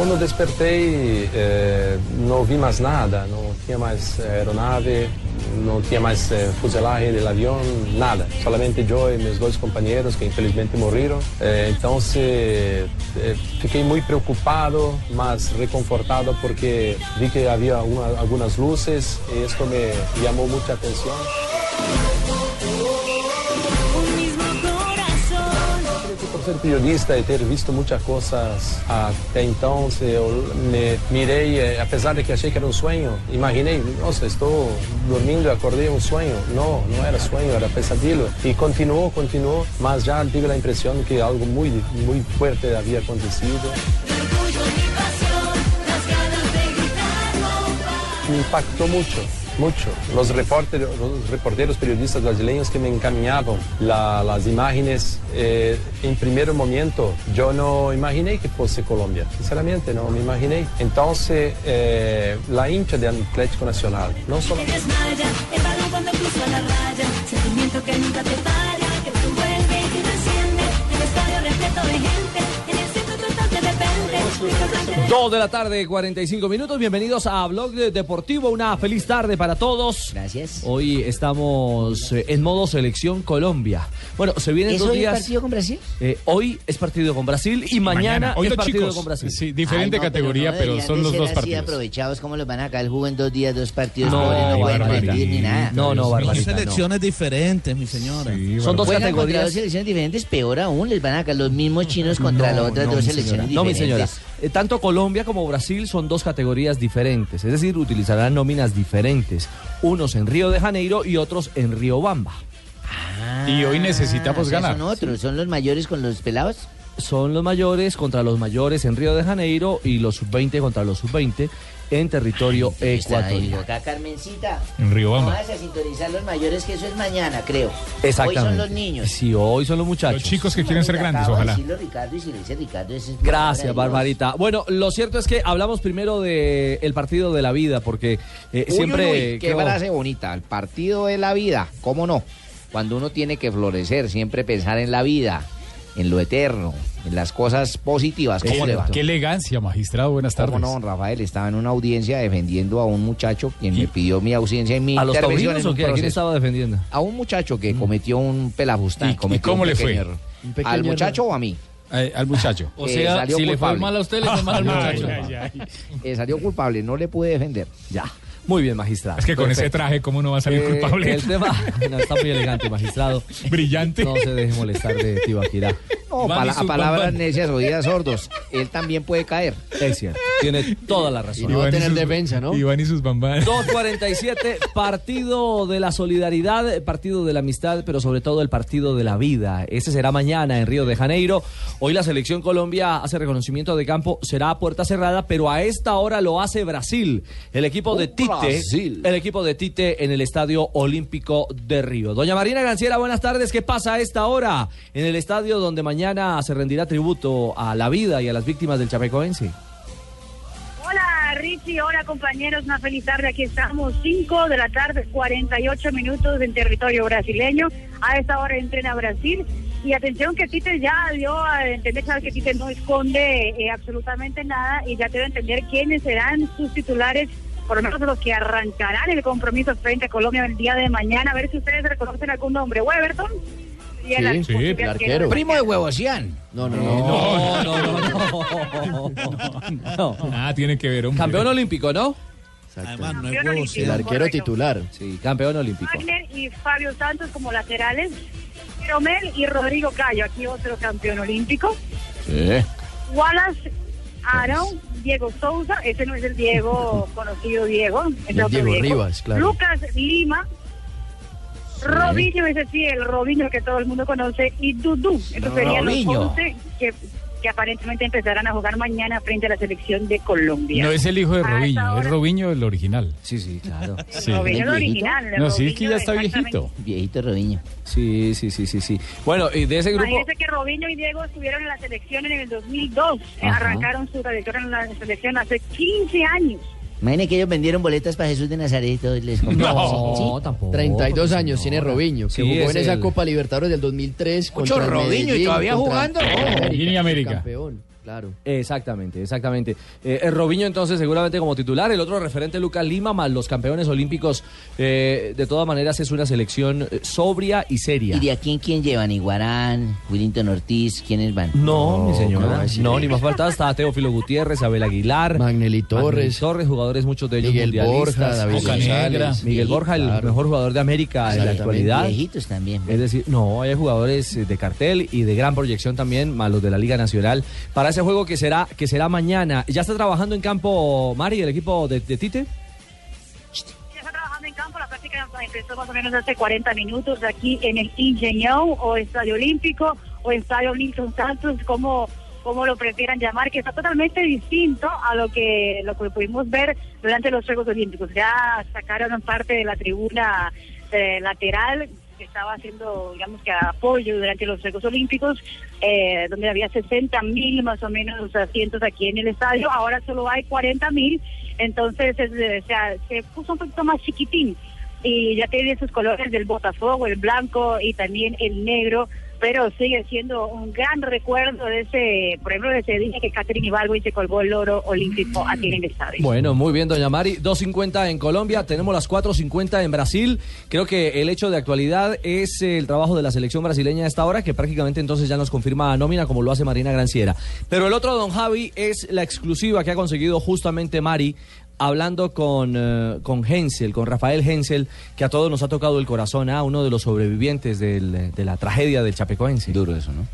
Quando despertei, eh, não vi mais nada, não tinha mais aeronave, não tinha mais eh, fuselagem do avião, nada. Solamente eu e meus dois companheiros que infelizmente morreram. Então se, fiquei muito preocupado, mas reconfortado porque vi que havia uma, algumas luzes e isso me chamou muita atenção. Por ser periodista e ter visto muitas coisas até então, eu me mirei, eh, apesar de que achei que era um sonho, imaginei, nossa, estou dormindo e acordei um sonho. Não, não era sonho, era pesadelo. E continuou, continuou, mas já tive a impressão que algo muito, muito forte havia acontecido. Me impactou muito. mucho. Los reporteros, los periodistas brasileños que me encaminaban la, las imágenes, eh, en primer momento yo no imaginé que fuese Colombia, sinceramente no me imaginé. Entonces, eh, la hincha de Atlético Nacional, no solo... Dos de la tarde, 45 minutos. Bienvenidos a Blog Deportivo. Una feliz tarde para todos. Gracias. Hoy estamos eh, en modo selección Colombia. Bueno, se vienen ¿Es dos hoy días. partido con Brasil? Eh, hoy es partido con Brasil y mañana, Hoy es los partido chicos, con Brasil. sí, diferente Ay, no, categoría, no pero, son los dos así partidos. aprovechados como los van a sacar el jugo en dos días, dos partidos. No, pobres, no pueden rendir ni nada. No, no, Son Barbarita. no. selecciones diferentes, mi señora. Sí, Son dos contra dos categorías. selecciones diferentes, peor aún, les van a sacar los mismos chinos contra las otras no, dos mi selecciones No, mi diferentes. señora. Eh, tanto Colombia como Brasil son dos categorías diferentes. Es decir, utilizarán nóminas diferentes. Unos en Río de Janeiro y otros en Río Bamba. Y hoy necesitamos Ah, o sea, ganar. Son otros, son los mayores con los pelados. Son los mayores contra los mayores en Río de Janeiro y los sub-20 contra los sub-20 en territorio ahí, ecuatoriano. acá Carmencita. En Riobamba. No vas a sintonizar los mayores, que eso es mañana, creo. Exactamente. Hoy son los niños. Sí, hoy son los muchachos. Los chicos que quieren ser Acabo grandes, de ojalá. decirlo, Ricardo, y si lo dice Ricardo, eso es Gracias. Barbarita. Bueno, lo cierto es que hablamos primero del el partido de la vida, porque eh, Uy, siempre... uy, uy, qué creo- frase bonita. El partido de la vida, ¿cómo no? Cuando uno tiene que florecer, siempre pensar en la vida, en lo eterno, en las cosas positivas. ¿Cómo le va? Qué elegancia, magistrado. Buenas ¿Cómo tardes. no, Rafael? Estaba en una audiencia defendiendo a un muchacho quien me pidió mi ausencia en mi ¿A los intervención taurinos en o qué? ¿A quién estaba defendiendo? A un muchacho que cometió un pelafustán. ¿Y- y cómo le fue? pequeño error. ¿Al muchacho o a mí? Eh, al muchacho. O sea, salió si le fue culpable. mal a usted, le fue mal al muchacho. Ay, ay, ay. Eh, salió culpable, no le pude defender. Ya. Muy bien, magistrado. Es que con ese traje, ¿cómo no va a salir Eh, culpable? El tema... No, está muy elegante, magistrado. Brillante. No se deje molestar de Tibaquirá. No, pala- y a palabras necias, oídas sordos. Él también puede caer. Es cierto. Tiene toda la razón. no va a y tener sus- defensa, ¿no? Iván y sus bambas. 2.47, partido de la solidaridad, partido de la amistad, pero sobre todo el partido de la vida. Ese será mañana en Río de Janeiro. Hoy la selección Colombia hace reconocimiento de campo, será a puerta cerrada, pero a esta hora lo hace Brasil. El equipo de Tite, Brasil. el equipo de Tite en el Estadio Olímpico de Río. Doña Marina Ganciera, buenas tardes. ¿Qué pasa a esta hora en el estadio donde mañana se rendirá tributo a la vida y a las víctimas del Chapecoense? Hola Richie, hola compañeros, una feliz tarde. Aquí estamos, 5 de la tarde, 48 minutos en territorio brasileño. A esta hora entrena Brasil. Y atención que Tite ya dio a entender sabes que Tite no esconde eh, absolutamente nada y ya debe entender quiénes serán sus titulares, por lo menos los que arrancarán el compromiso frente a Colombia el día de mañana. A ver si ustedes reconocen algún nombre. Weberton. Sí, el arquero. Primo de Huevosian. No, no, No, no. no, no, no. No. Ah, tiene que ver, hombre. Campeón olímpico, ¿no? Además, no es Campeón huevo, olímpico. sí. El arquero Correcto. titular. Sí, campeón olímpico. Wagner y Fabio Santos como laterales. Romel y Rodrigo Cayo, aquí otro campeón olímpico. Sí. Wallace, Aaron, Diego Souza, ese no es el Diego conocido Diego, es El otro Diego Rivas, claro. Lucas Lima, Robinho, ese sí, el Robinho que todo el mundo conoce, y Dudu. Estos serían los Robinho. 11 que que aparentemente empezarán a jugar mañana frente a la selección de Colombia. No es el hijo de Robinho, es Robinho el original. Sí, sí, claro. Sí. Robinho el original. el No, sí, es que ya está viejito. Viejito Robinho. Sí, sí, sí, sí, sí. Bueno, y de ese grupo... Imagínense que Robinho y Diego estuvieron en la selección en el 2002. Eh, Ajá. Arrancaron su trayectoria en la selección hace 15 años. Imaginen que ellos vendieron boletas para Jesús de Nazaret y todo y les compraron. No, Sí. tampoco. 32 pues, años tiene señora. Robinho, que Sí, jugó es en esa el- Copa Libertadores del 2003 Mucho Robinho, ¿y todavía contra jugando? y América. Campeón, claro. Exactamente, exactamente. Eh, el Robinho entonces seguramente como titular, el otro referente Lucas Lima, más los campeones olímpicos, eh, de todas maneras es una selección eh, sobria y seria. ¿Y de aquí en quién llevan? ¿Iguarán? ¿Willington Ortiz? ¿Quiénes van? No, mi ¿cómo señora. No, ni más faltaba. Estaba Teófilo Gutiérrez, Abel Aguilar. Magnelli Torres. Magnelli Torres, jugadores, muchos de ellos Miguel mundialistas. Borja, David Boca Negra. González. Miguel Borja, el Claro. mejor jugador de América en la actualidad. Viejitos también. Es decir, no, hay jugadores eh, de cartel y de gran proyección también, más los de la Liga Nacional, para ese juego que será, que será mañana. ¿Ya está trabajando en campo Mari, el equipo de, de Tite? Empezó más o menos hace 40 minutos aquí en el Ingenión o Estadio Olímpico o Estadio Nilson Santos, como, como lo prefieran llamar, que está totalmente distinto a lo que, lo que pudimos ver durante los Juegos Olímpicos. Ya sacaron parte de la tribuna eh, lateral que estaba haciendo, digamos que apoyo durante los Juegos Olímpicos, eh, donde había 60 mil más o menos asientos aquí en el estadio, ahora solo hay 40 mil, entonces es, o sea, se puso un poquito más chiquitín. Y ya tiene sus colores del Botafogo, el blanco y también el negro, pero sigue siendo un gran recuerdo de ese, por ejemplo, de ese día que Catherine Ibalbo se colgó el oro olímpico aquí en el estadio. Bueno, muy bien, doña Mari. 2.50 en Colombia, tenemos las 4.50 en Brasil. Creo que el hecho de actualidad es eh, el trabajo de la selección brasileña a esta hora, que prácticamente entonces ya nos confirma nómina, como lo hace Marina Granciera. Pero el otro, don Javi, es la exclusiva que ha conseguido justamente Mari. Hablando con, eh, con Hensel, con Rafael Hensel, que a todos nos ha tocado el corazón, a uno de los sobrevivientes del- de la tragedia del Chapecoense. Duro eso, ¿no?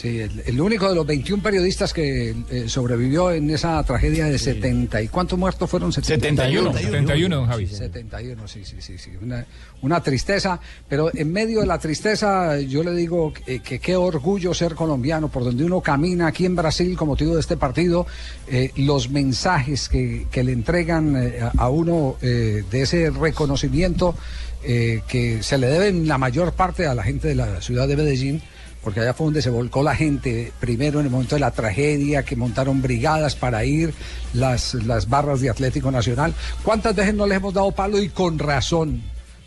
Sí, el, el único de los 21 periodistas que eh, sobrevivió en esa tragedia de 70 y cuántos muertos fueron 71, 71, don Javi. 71, sí, sí, sí, sí. Una, una tristeza, pero en medio de la tristeza yo le digo que, que qué orgullo ser colombiano, por donde uno camina aquí en Brasil con motivo de este partido, eh, los mensajes que, que le entregan eh, a, a uno eh, de ese reconocimiento eh, que se le deben la mayor parte a la gente de la ciudad de Medellín porque allá fue donde se volcó la gente, primero en el momento de la tragedia, que montaron brigadas para ir, las, las barras de Atlético Nacional. ¿Cuántas veces no les hemos dado palo y con razón?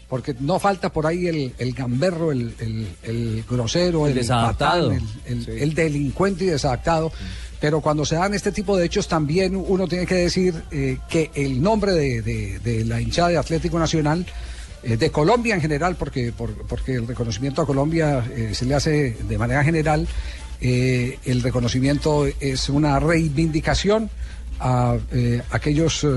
Porque no falta por ahí el, el gamberro, el, el- el grosero, El desadaptado. patán, el, el- el delincuente y desadaptado. Pero cuando se dan este tipo de hechos también uno tiene que decir eh, que el nombre de, de- de la hinchada de Atlético Nacional eh, de Colombia en general, porque, por- porque el reconocimiento a Colombia eh, se le hace de manera general, eh, el reconocimiento es una reivindicación a aquellos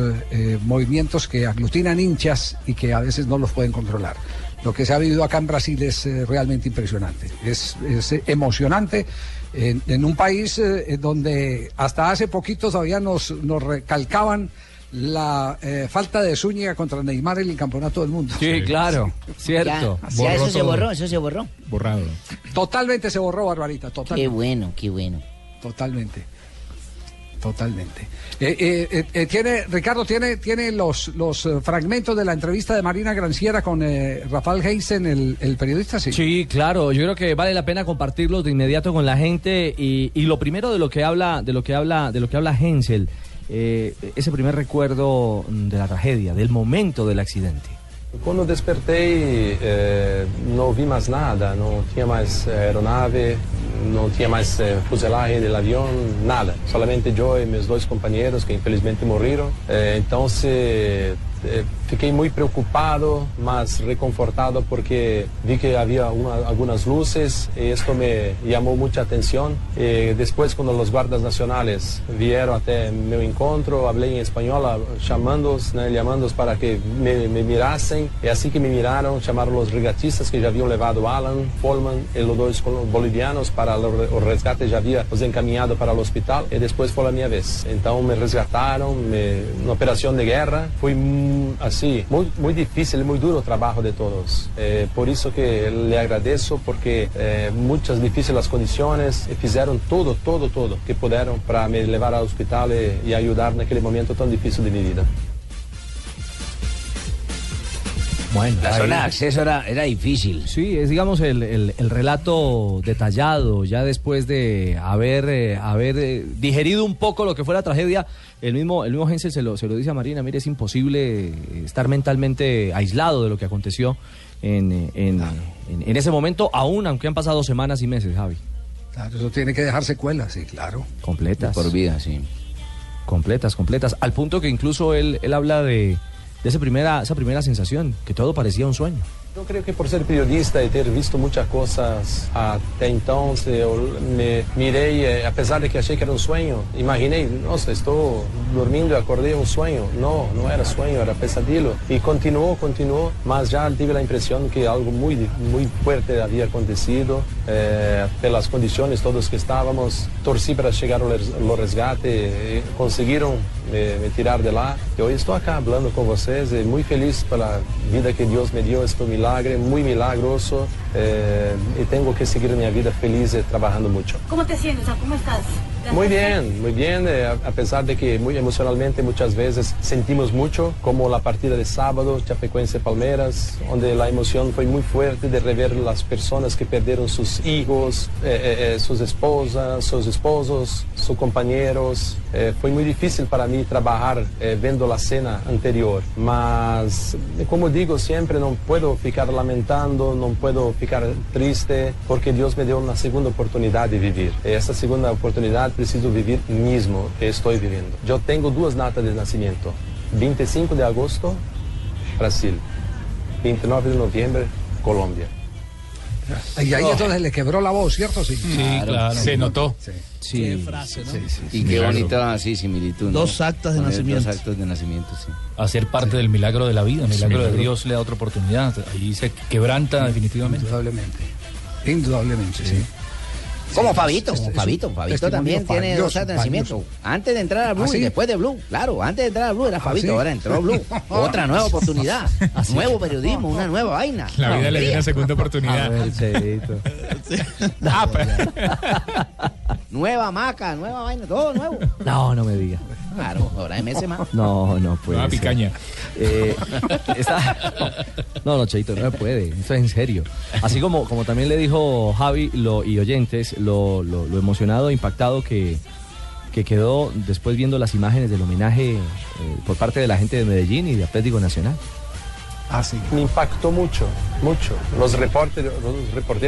movimientos que aglutinan hinchas y que a veces no los pueden controlar. Lo que se ha vivido acá en Brasil es realmente impresionante, es, es, emocionante. En, un país donde hasta hace poquito todavía nos, nos recalcaban la eh, falta de Zúñiga contra Neymar en el campeonato del mundo. Sí, claro, cierto. Ya, ya eso se borró, eso se borró. Borrado. Totalmente se borró, Barbarita, Qué totalmente. bueno, qué bueno. Totalmente. Totalmente. Eh, eh, tiene, Ricardo, tiene, tiene los, los fragmentos de la entrevista de Marina Granciera con eh, Rafael Heisen, el, el periodista, sí. Sí, claro. Yo creo que vale la pena compartirlos de inmediato con la gente y, y lo primero de lo que habla, de lo que habla, de lo que habla Hensel, eh, ese primer recuerdo de la tragedia, del momento del accidente. Quando despertei, eh, não vi mais nada, não tinha mais eh, aeronave, não tinha mais eh, fuselagem do avião, nada. Solamente eu e meus dois companheiros que infelizmente morreram. Eh, eh, fiquei muito preocupado, mas reconfortado porque vi que havia uma, algumas luzes e me chamou muita atenção. E depois, quando os guardas nacionais vieram até meu encontro, falei em espanhol, chamando-os, para que me, me mirassem. E assim que me miraram, chamaram os regatistas que já haviam levado Alan, Polman e os dois bolivianos para o resgate, já havia os encaminhado para o hospital. E depois foi a minha vez. Então me resgataram, me, uma de guerra. Foi mm, así, muy, muy difícil, muy duro trabajo de todos. Eh, por eso que le agradezco porque eh, muchas difíciles condiciones, eh, hicieron todo, todo, todo que pudieron para me llevar al hospital y, y ayudar en aquel momento tan difícil de mi vida. Bueno, La ahí- zona de acceso era, era difícil. Sí, es digamos el, el- el relato detallado, ya después de haber, eh, haber eh, digerido un poco lo que fue la tragedia, el mismo, el mismo Hensel se lo, se lo dice a Marina, mire, es imposible estar mentalmente aislado de lo que aconteció en, en, en- en ese momento, aún aunque han pasado semanas y meses, Javi. Claro, eso tiene que dejar secuelas, sí, claro. Completas. Por vida, sí. Completas, completas. Al punto que incluso él, él habla de, de esa, primera, esa primera sensación, que todo parecía un sueño. Yo creo que por ser periodista y ter visto muchas cosas hasta entonces, yo me miré, eh, a pesar de que achei que era un sueño, imaginé, no sé, estoy durmiendo y acordé un sueño. No, no era sueño, era pesadillo. Y continuó, continuó, mas ya tuve la impresión que algo muy, di- muy fuerte había acontecido, eh, por las condiciones todos que estábamos. Torcí para llegar al res- al resgate, eh, conseguiram me, me tirar de lá. E hoje estou acá hablando com vocês e muito feliz pela vida que Deus me deu, este milagre, muito milagroso. eh, e tenho que seguir minha vida feliz e trabalhando muito. ¿Cómo te sientes? ¿Cómo estás? ¿Te Muy bien, muy bien, eh, a pesar de que muy emocionalmente muchas veces sentimos mucho, como la partida de sábado, Chapecoense Palmeiras, donde la emoción fue muy fuerte de rever las personas que perdieron sus hijos, eh, eh, eh, sus esposas, sus esposos, sus compañeros. Eh, fue muy difícil para mí trabajar eh, viendo la cena anterior, mas como digo siempre, no puedo ficar lamentando, no puedo ficar triste, porque Dios me dio una segunda oportunidad de vivir. E essa segunda oportunidad preciso vivir mismo que estoy viviendo. Yo tengo duas datas de nacimiento. 25 de agosto, Brasil. 29 de noviembre, Colombia. Y ahí entonces le quebró la voz, ¿cierto? Sí, Se notó. Sí. Qué frase, ¿no? Y qué Milagro. bonita así, similitud. ¿no? Dos actas de Poner nacimiento. Dos actos de nacimiento, sí. Hacer parte del milagro de la vida, milagro de. Dios le da otra oportunidad. Ahí se quebranta definitivamente. Indudablemente. Indudablemente, sí. Como Fabito, un Fabito, Fabito también tiene dos actas de nacimiento. Antes de entrar a Blue ¿Ah, sí? y después de Blue. Claro, antes de entrar a Blue era Fabito, sí? ahora entró Blue. Otra nueva oportunidad. Nuevo periodismo, una nueva vaina. La vida le dio una segunda A oportunidad. ver, Cheito. Ah, pero- Nueva maca, nueva vaina, todo nuevo. No, no me diga. Claro, ahora MS más. No, no puede. Nueva ser. picaña. Eh, está- No, no, Cheito, no puede. Esto es en serio. Así como, como también le dijo Javi lo, y oyentes, lo, lo- lo emocionado e impactado que, que quedó después viendo las imágenes del homenaje eh, por parte de la gente de Medellín y de Atlético Nacional. Ah, sí. Me impactó mucho, mucho. Los reporteros,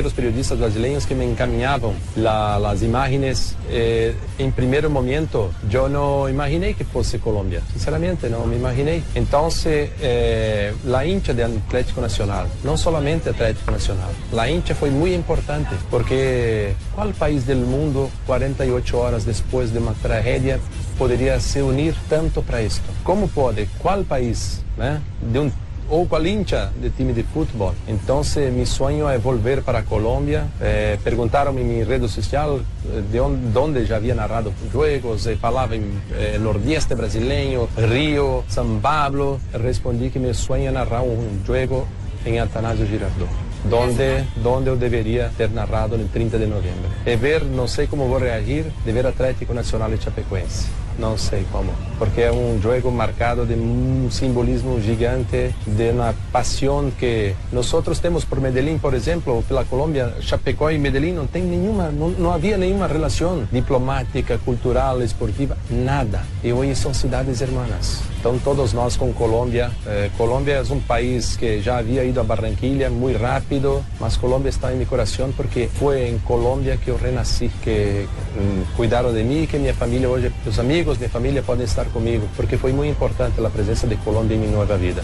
los periodistas brasileños que me encaminaban la- las imágenes, eh, en primer momento yo no imaginé que fuese Colombia, sinceramente no me imaginé. Entonces, eh, la hincha de Atlético Nacional, no solamente Atlético Nacional, la hincha fue muy importante porque ¿cuál país del mundo 48 horas después de una tragedia podría se unir tanto para esto? ¿Cómo puede? ¿Cuál país né, de un ou com a hincha de time de futebol. Então, meu sonho é voltar para a Colômbia. Eh, Perguntaram-me em rede social eh, de onde, de onde já havia narrado jogos, e falava em eh, Nordeste brasileiro, Rio, São Paulo. Respondi que meu sonho é narrar um jogo em Atanásio Girardot. Donde, donde eu deveria ter narrado no 30 de novembro. E ver, não sei como vou reagir, de ver Atlético Nacional e Chapecoense. Não sei como, porque é um jogo marcado de um simbolismo gigante, de uma paixão que nós temos por Medellín, por exemplo, pela Colômbia, Chapecó e Medellín não tem nenhuma, não, não havia nenhuma relação diplomática, cultural, esportiva, nada. E hoje são cidades hermanas. Então todos nós com Colômbia, eh, Colômbia é um país que já havia ido a Barranquilla muito rápido, mas Colômbia está em meu coração porque foi em Colômbia que eu renasci, que hum, cuidaram de mim, que minha família hoje, meus amigos, minha família podem estar comigo, porque foi muito importante a presença de Colômbia em minha nova vida.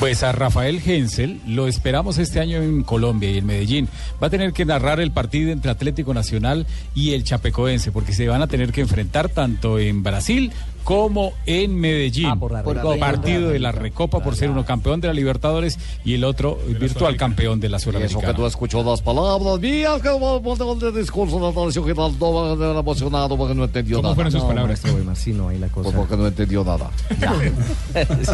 Pues a Rafael Hensel lo esperamos este año en Colombia y en Medellín. Va a tener que narrar el partido entre Atlético Nacional y el Chapecoense, porque se van a tener que enfrentar tanto en Brasil como en Medellín. Ah, por la Por Recopa. partido de la Recopa por ser uno campeón de la Libertadores y el otro virtual campeón de la Eso que Sudamericana. tú escuchó las palabras mías, que el discurso de la nación que estaba emocionado porque no entendió ¿Cómo nada. fueron sus No, palabras? sí, no, ahí la cosa. Porque no entendió nada.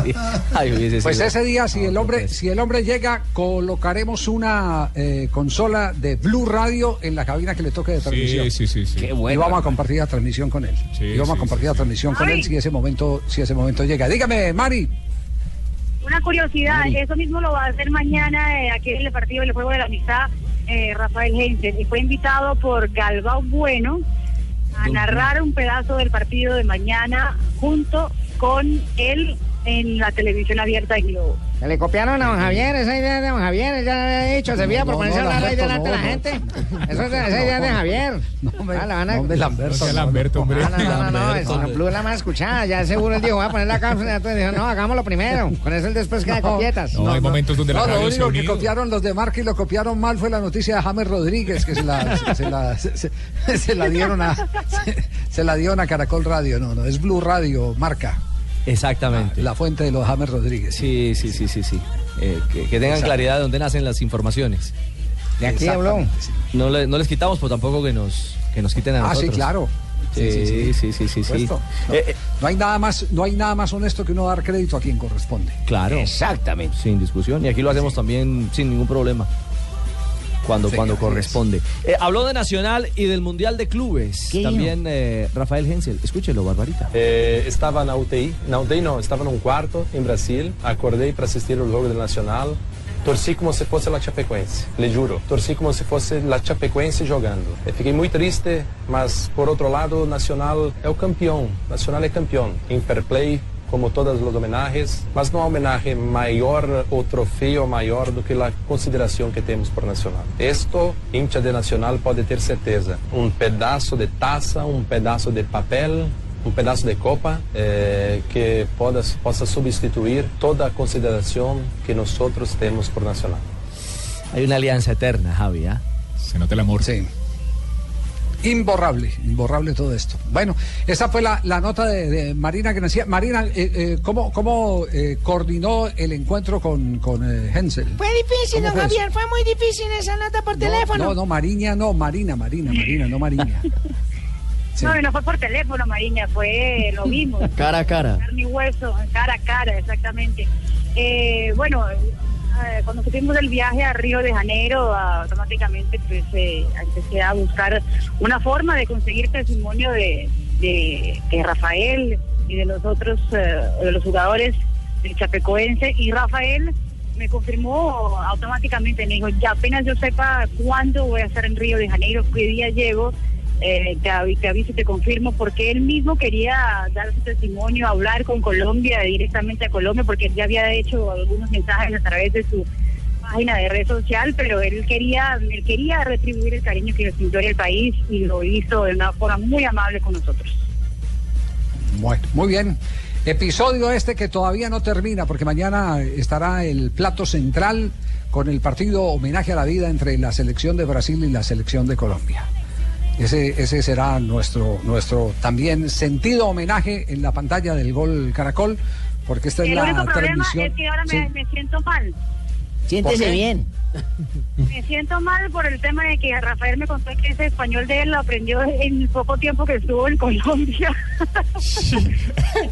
Sí. Ay, hubiese Pues ese día, si No, el no hombre, si el hombre llega, colocaremos una eh, consola de Blue Radio en la cabina que le toque de transmisión. Sí, sí, sí. sí. Qué Y vamos a compartir la transmisión con él. Sí, y vamos sí, a compartir sí, la sí. transmisión con Ay. Él si ese momento, si ese momento llega. Dígame, Mari. Una curiosidad, eso mismo lo va a hacer mañana eh, aquí en el partido del Juego de la Amistad, eh, Rafael Hensel, y fue invitado por Galvao Bueno a narrar un pedazo del partido de mañana junto con él en la televisión abierta de Globo. Se le copiaron a don Javier, esa idea de don Javier, ya lo había dicho, se veía por no, ponerse no, a hablar ahí delante de la gente. Eso es esa idea de Javier. No me, Ah, la van a- Lamberto. Hombre. No, no, no, no, no, Lamberto, Blue es la más escuchada, ya seguro él dijo, voy a poner la cápsula, entonces dijo, no, hagámoslo primero, con eso el después queda No. copietas. No, hay momentos donde la No, lo único que copiaron los de Marca y lo copiaron mal fue la noticia de James Rodríguez, que se la, se, se la, se, se- se la dieron a se, se la dieron a Caracol Radio. No, no, es Blue Radio, Marca, Exactamente. la fuente de los James Rodríguez. Sí, sí, sí, sí, sí. Eh, que, que tengan claridad de dónde nacen las informaciones. De aquí sí. No, le- no les quitamos, pero tampoco que nos, que nos quiten a Ah, nosotros. sí, claro. Sí, sí, sí, sí, sí, sí. Supuesto. No, Eh, eh, no hay nada más, no hay nada más honesto que uno dar crédito a quien corresponde. claro. Exactamente. Sin discusión. Y aquí lo hacemos también sin ningún problema. Cuando, Sí, cuando corresponde. Eh, habló de Nacional y del Mundial de Clubes. ¿Qué También eh, Rafael Hensel. Escúchelo, Barbarita. Eh, estava na UTI, na UTI não, estava num quarto em Brasil, acordei para assistir o jogo do Nacional, torci como se fosse a Chapecoense, lhe juro, torci como se fosse a Chapecoense jogando. Eu fiquei muito triste, mas por outro lado, Nacional é o campeão, Nacional é campeão, em fair play, como todas as homenagens, mas não há homenagem maior ou troféu maior do que a consideração que temos por Nacional. Esto, hincha de Nacional pode ter certeza, um pedaço de taça, um pedaço de papel, um pedaço de copa eh, que poda, possa substituir toda a consideração que nós temos por Nacional. Hay una alianza eterna, Javi. ¿ah? Se nota el amor. Sí. Imborrable, imborrable todo esto. Bueno, esa fue la, la nota de, de Marina que decía. Marina, eh, eh, ¿cómo, cómo eh, coordinó el encuentro con, con eh, Hensel? Fue difícil, ¿Cómo don fue eso? Javier, fue muy difícil esa nota por teléfono. No, no, Mariña, no, Marina, Marina, Marina, no Mariña. Sí. No, no fue por teléfono, Mariña, fue lo mismo. Cara a cara. Carne y hueso, cara a cara, exactamente. Eh, bueno, eh, cuando supimos del viaje a Río de Janeiro, automáticamente pues eh, empecé a buscar una forma de conseguir testimonio de, de, de Rafael y de los otros, eh, de los jugadores del Chapecoense. Y Rafael me confirmó automáticamente, me dijo, ya apenas yo sepa cuándo voy a estar en Río de Janeiro, qué día llego, eh, te, avi- te aviso y te confirmo, porque él mismo quería dar su testimonio, hablar con Colombia, directamente a Colombia, porque él ya había hecho algunos mensajes a través de su página de red social, pero él quería, él quería retribuir el cariño que nos sintió el país y lo hizo de una forma muy amable con nosotros. Bueno, muy bien. Episodio este que todavía no termina porque mañana estará el plato central con el partido homenaje a la vida entre la selección de Brasil y la selección de Colombia. Ese, ese será nuestro, nuestro también sentido homenaje en la pantalla del Gol Caracol, porque esta es el la único problema transmisión. es que ahora me, Sí. me siento mal. Siéntese bien. Me siento mal por el tema de que Rafael me contó que ese español de él lo aprendió en el poco tiempo que estuvo en Colombia.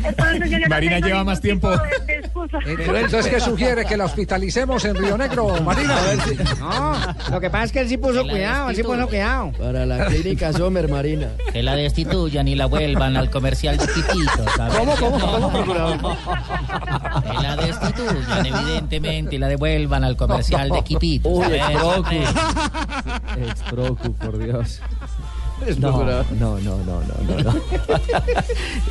Entonces, no Marina lleva más tiempo. tipo de- de excusa. Entonces, ¿qué sugiere? ¿Que la hospitalicemos en Río Negro, Marina? No, lo que pasa es que él sí puso cuidado, él sí puso cuidado. Para la clínica Sommer, Marina. Que la destituyan y la vuelvan al comercial de ¿sabes? ¿Cómo, cómo, cómo, procurador? Que la destituyan, evidentemente, y la devuelvan al comercial de Quipito. Uy, exprocu. Exprocu, por Dios. No, no, no, no, no, no. no.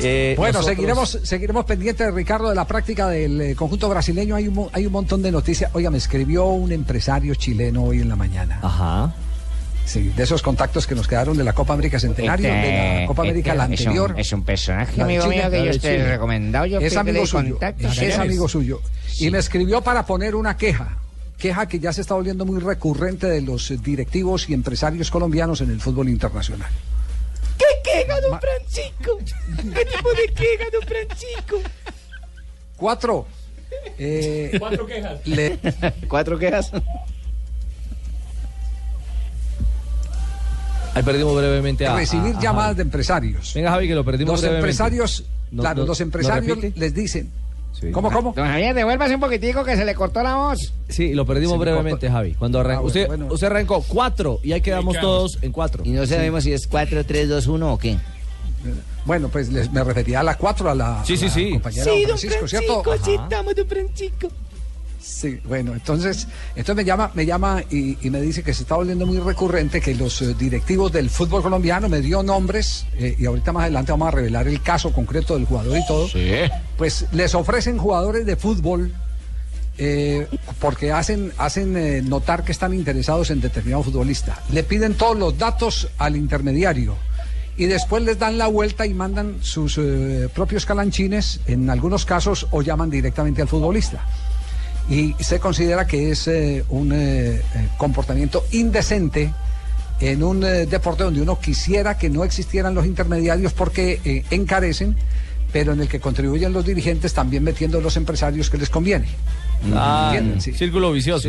Eh, Bueno, nosotros- seguiremos, seguiremos pendientes, Ricardo, de la práctica del eh, conjunto brasileño. Hay un, hay un montón de noticias. Oiga, me escribió un empresario chileno hoy en la mañana. Ajá. Sí, de esos contactos que nos quedaron de la Copa América Centenario, de la Copa América la Este, es un- anterior. Es un, personaje, amigo Chile, mío, que yo estoy recomendado. Yo es amigo suyo. Es amigo suyo. Y me escribió para poner una queja. Queja que ya se está volviendo muy recurrente de los directivos y empresarios colombianos en el fútbol internacional. ¿Qué queja Ma- Francisco? ¿Qué tipo de queja, don Francisco? Cuatro. Eh, Cuatro quejas. le- ¿Cuatro quejas? Ahí perdimos brevemente a. recibir a- a llamadas de empresarios. Venga, Javi, que lo perdimos Los brevemente. empresarios, No, claro, no, los ¿no empresarios les dicen. Sí. ¿Cómo, cómo? Don Javier, devuélvase un poquitico que se le cortó la voz. Sí, lo perdimos Se brevemente, cortó. Javi. Cuando arran- Ah, bueno, usted, bueno. usted arrancó cuatro y ahí quedamos todos en cuatro. Y no sabemos si es 4, 3, 2, 1 o qué. Bueno, pues les- me refería a la cuatro, a la, Sí, a sí, la sí. compañera Sí, don don Francisco, ¿cierto? sí Ajá. estamos, don Francisco. Sí, bueno, entonces, entonces me llama, me llama y, y me dice que se está volviendo muy recurrente que los eh, directivos del fútbol colombiano me dio nombres eh, y ahorita más adelante vamos a revelar el caso concreto del jugador y todo. Pues les ofrecen jugadores de fútbol eh, porque hacen, hacen eh, notar que están interesados en determinado futbolista. Le piden todos los datos al intermediario y después les dan la vuelta y mandan sus propios calanchines, en algunos casos, o llaman directamente al futbolista. Y se considera que es eh, un eh, eh, comportamiento indecente en un eh, deporte donde uno quisiera que no existieran los intermediarios porque encarecen, pero en el que contribuyen los dirigentes también metiendo los empresarios que les conviene. Ah, ¿Entienden? Sí. Círculo vicioso.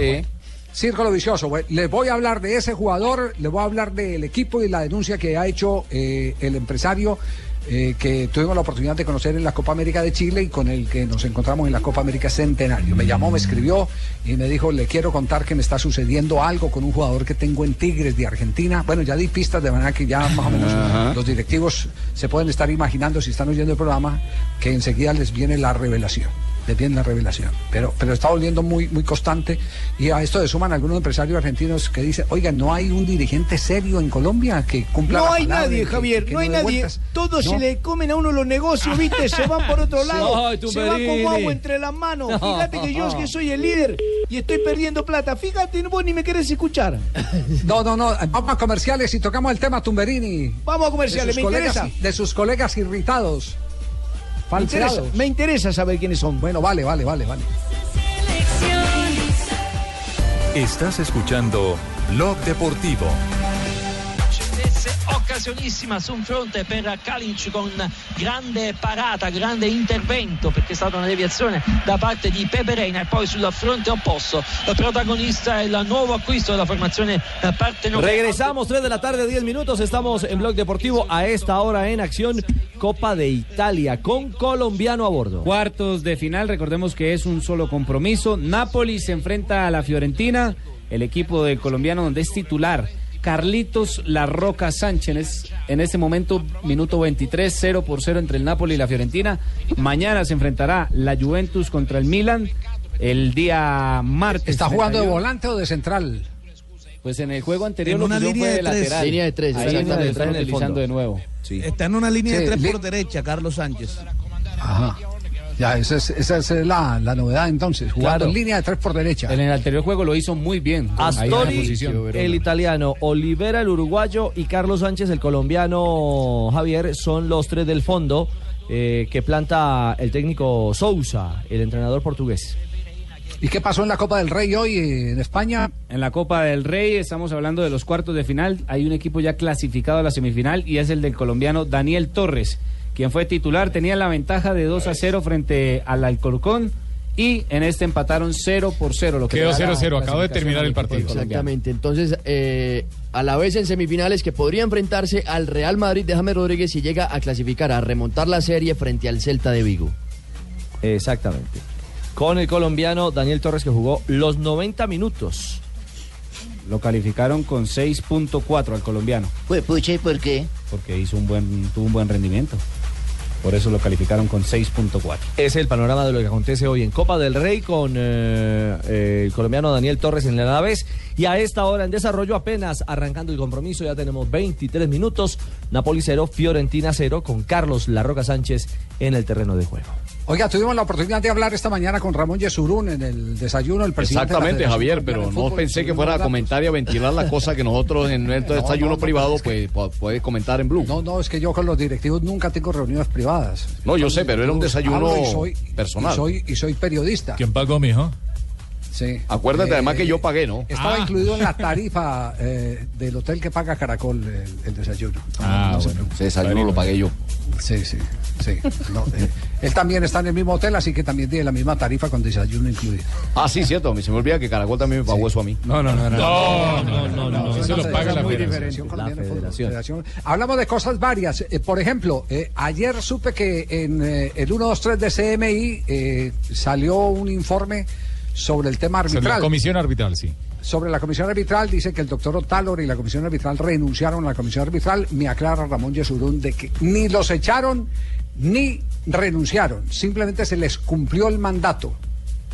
Círculo vicioso. Bueno, Les voy a hablar de ese jugador, les voy a hablar del equipo y la denuncia que ha hecho el empresario eh, que tuvimos la oportunidad de conocer en la Copa América de Chile y con el que nos encontramos en la Copa América Centenario. Me llamó, me escribió y me dijo, le quiero contar que me está sucediendo algo con un jugador que tengo en Tigres de Argentina. Bueno, ya di pistas de manera que ya más o menos los directivos se pueden estar imaginando si están oyendo el programa que enseguida les viene la revelación. Les viene la revelación. Pero, pero está volviendo muy, muy constante. Y a esto le suman algunos empresarios argentinos que dicen, oigan, ¿no hay un dirigente serio en Colombia que cumpla No la hay nadie, que- Javier, que no hay nadie. Todos ¿No? se le comen a uno los negocios, ¿viste? Se van por otro lado. Ay, se van como agua entre las manos. No. Fíjate que yo es que soy el líder y estoy perdiendo plata. Fíjate, vos ni me querés escuchar. No, no, no. Vamos a comerciales y tocamos el tema Tumberini. Vamos a comerciales, de me colegas, interesa. De sus colegas irritados. Me interesa, Falseados. me interesa saber quiénes son. Bueno, vale, vale, vale, vale. Estás escuchando Blog Deportivo. occasionissima su un fronte per Kalinic con grande parata, grande intervento perché è stata una deviazione da parte di Pepe Reina e poi sul fronte opposto il protagonista è il nuovo acquisto della formazione partenopea. Regresamos 3 de la tarde, 10 minutos. Estamos en Blog Deportivo a esta hora en acción Copa de Italia con colombiano a bordo. Cuartos de final, recordemos que es un solo compromiso. Napoli se enfrenta a la Fiorentina, el equipo del colombiano donde es titular. Carlitos La Roca Sánchez, en este momento, minuto 23, 0 por 0 entre el Napoli y la Fiorentina. Mañana se enfrentará la Juventus contra el Milan. El día martes. ¿Está jugando de 31. volante o de central? Pues en el juego anterior En lo una línea fue de de tres. lateral. Línea de tres, Ahí exactamente. lo están utilizando fondo. de nuevo. Está en una línea Sí, de tres por derecha, Carlos Sánchez. Ajá. Ya, esa es, esa es la, la novedad entonces. Jugando Claro. en línea de tres por derecha. En el anterior juego lo hizo muy bien. ahí en la Astori, posición. el italiano, Olivera, el uruguayo y Carlos Sánchez, el colombiano Javier, son los tres del fondo eh, que planta el técnico Sousa, el entrenador portugués. ¿Y qué pasó en la Copa del Rey hoy eh, en España? En la Copa del Rey estamos hablando de los cuartos de final. Hay un equipo ya clasificado a la semifinal y es el del colombiano Daniel Torres, quien fue titular. Tenía la ventaja de 2 a 0 frente al Alcorcón y en este empataron 0 por 0. Lo que Quedó le da la 0-0, acabo de terminar el partido. Exactamente. Entonces, eh, a la vez en semifinales que podría enfrentarse al Real Madrid de James Rodríguez si llega a clasificar, a remontar la serie frente al Celta de Vigo. Exactamente. Con el colombiano Daniel Torres que jugó los 90 minutos. Lo calificaron con 6.4 al colombiano. Pues pucha, ¿y por qué? Porque hizo un buen, tuvo un buen rendimiento. Por eso lo calificaron con 6.4. Es el panorama de lo que acontece hoy en Copa del Rey con eh, eh, el colombiano Daniel Torres en la Naves. Y a esta hora en desarrollo, apenas arrancando el compromiso, ya tenemos 23 minutos. Napoli 0, Fiorentina 0, con Carlos Larroca Sánchez en el terreno de juego. Oiga, tuvimos la oportunidad de hablar esta mañana con Ramón Yesurún en el desayuno, el presidente. de la Exactamente, Federación Javier, pero de no Fútbol. pensé que fuera a comentar y a ventilar la cosa que nosotros en nuestro No, desayuno no, no, privado es que- pues puede comentar en Blue. No, no, es que yo con los directivos nunca tengo reuniones privadas. No, yo sé, pero era un desayuno Hablo y soy- personal. Y soy, y soy periodista. ¿Quién pagó, mijo? Sí. Acuérdate Eh, además que yo pagué, ¿no? Estaba Ah. incluido en la tarifa eh, del hotel que paga Caracol el, el desayuno. Ah, No se bueno. Ese desayuno lo pagué yo. Sí, sí, sí. No, eh, él también está en el mismo hotel, así que también tiene la misma tarifa con desayuno incluido. Ah, sí, cierto. Se me olvida que Caracol también me pagó eso a mí. No, no, no. No, no, no, no. Eso lo paga la muy federación. Fútbol, federación. Federación. Hablamos de cosas varias. Eh, por ejemplo, eh, ayer supe que en eh, el 123 de CMI eh, salió un informe sobre el tema Sobre arbitral. la comisión arbitral, sí. Sobre la comisión arbitral dice que el doctor Otálor y la comisión arbitral renunciaron a la comisión arbitral. Me aclara Ramón Yesurún de que ni los echaron ni renunciaron. Simplemente se les cumplió el mandato.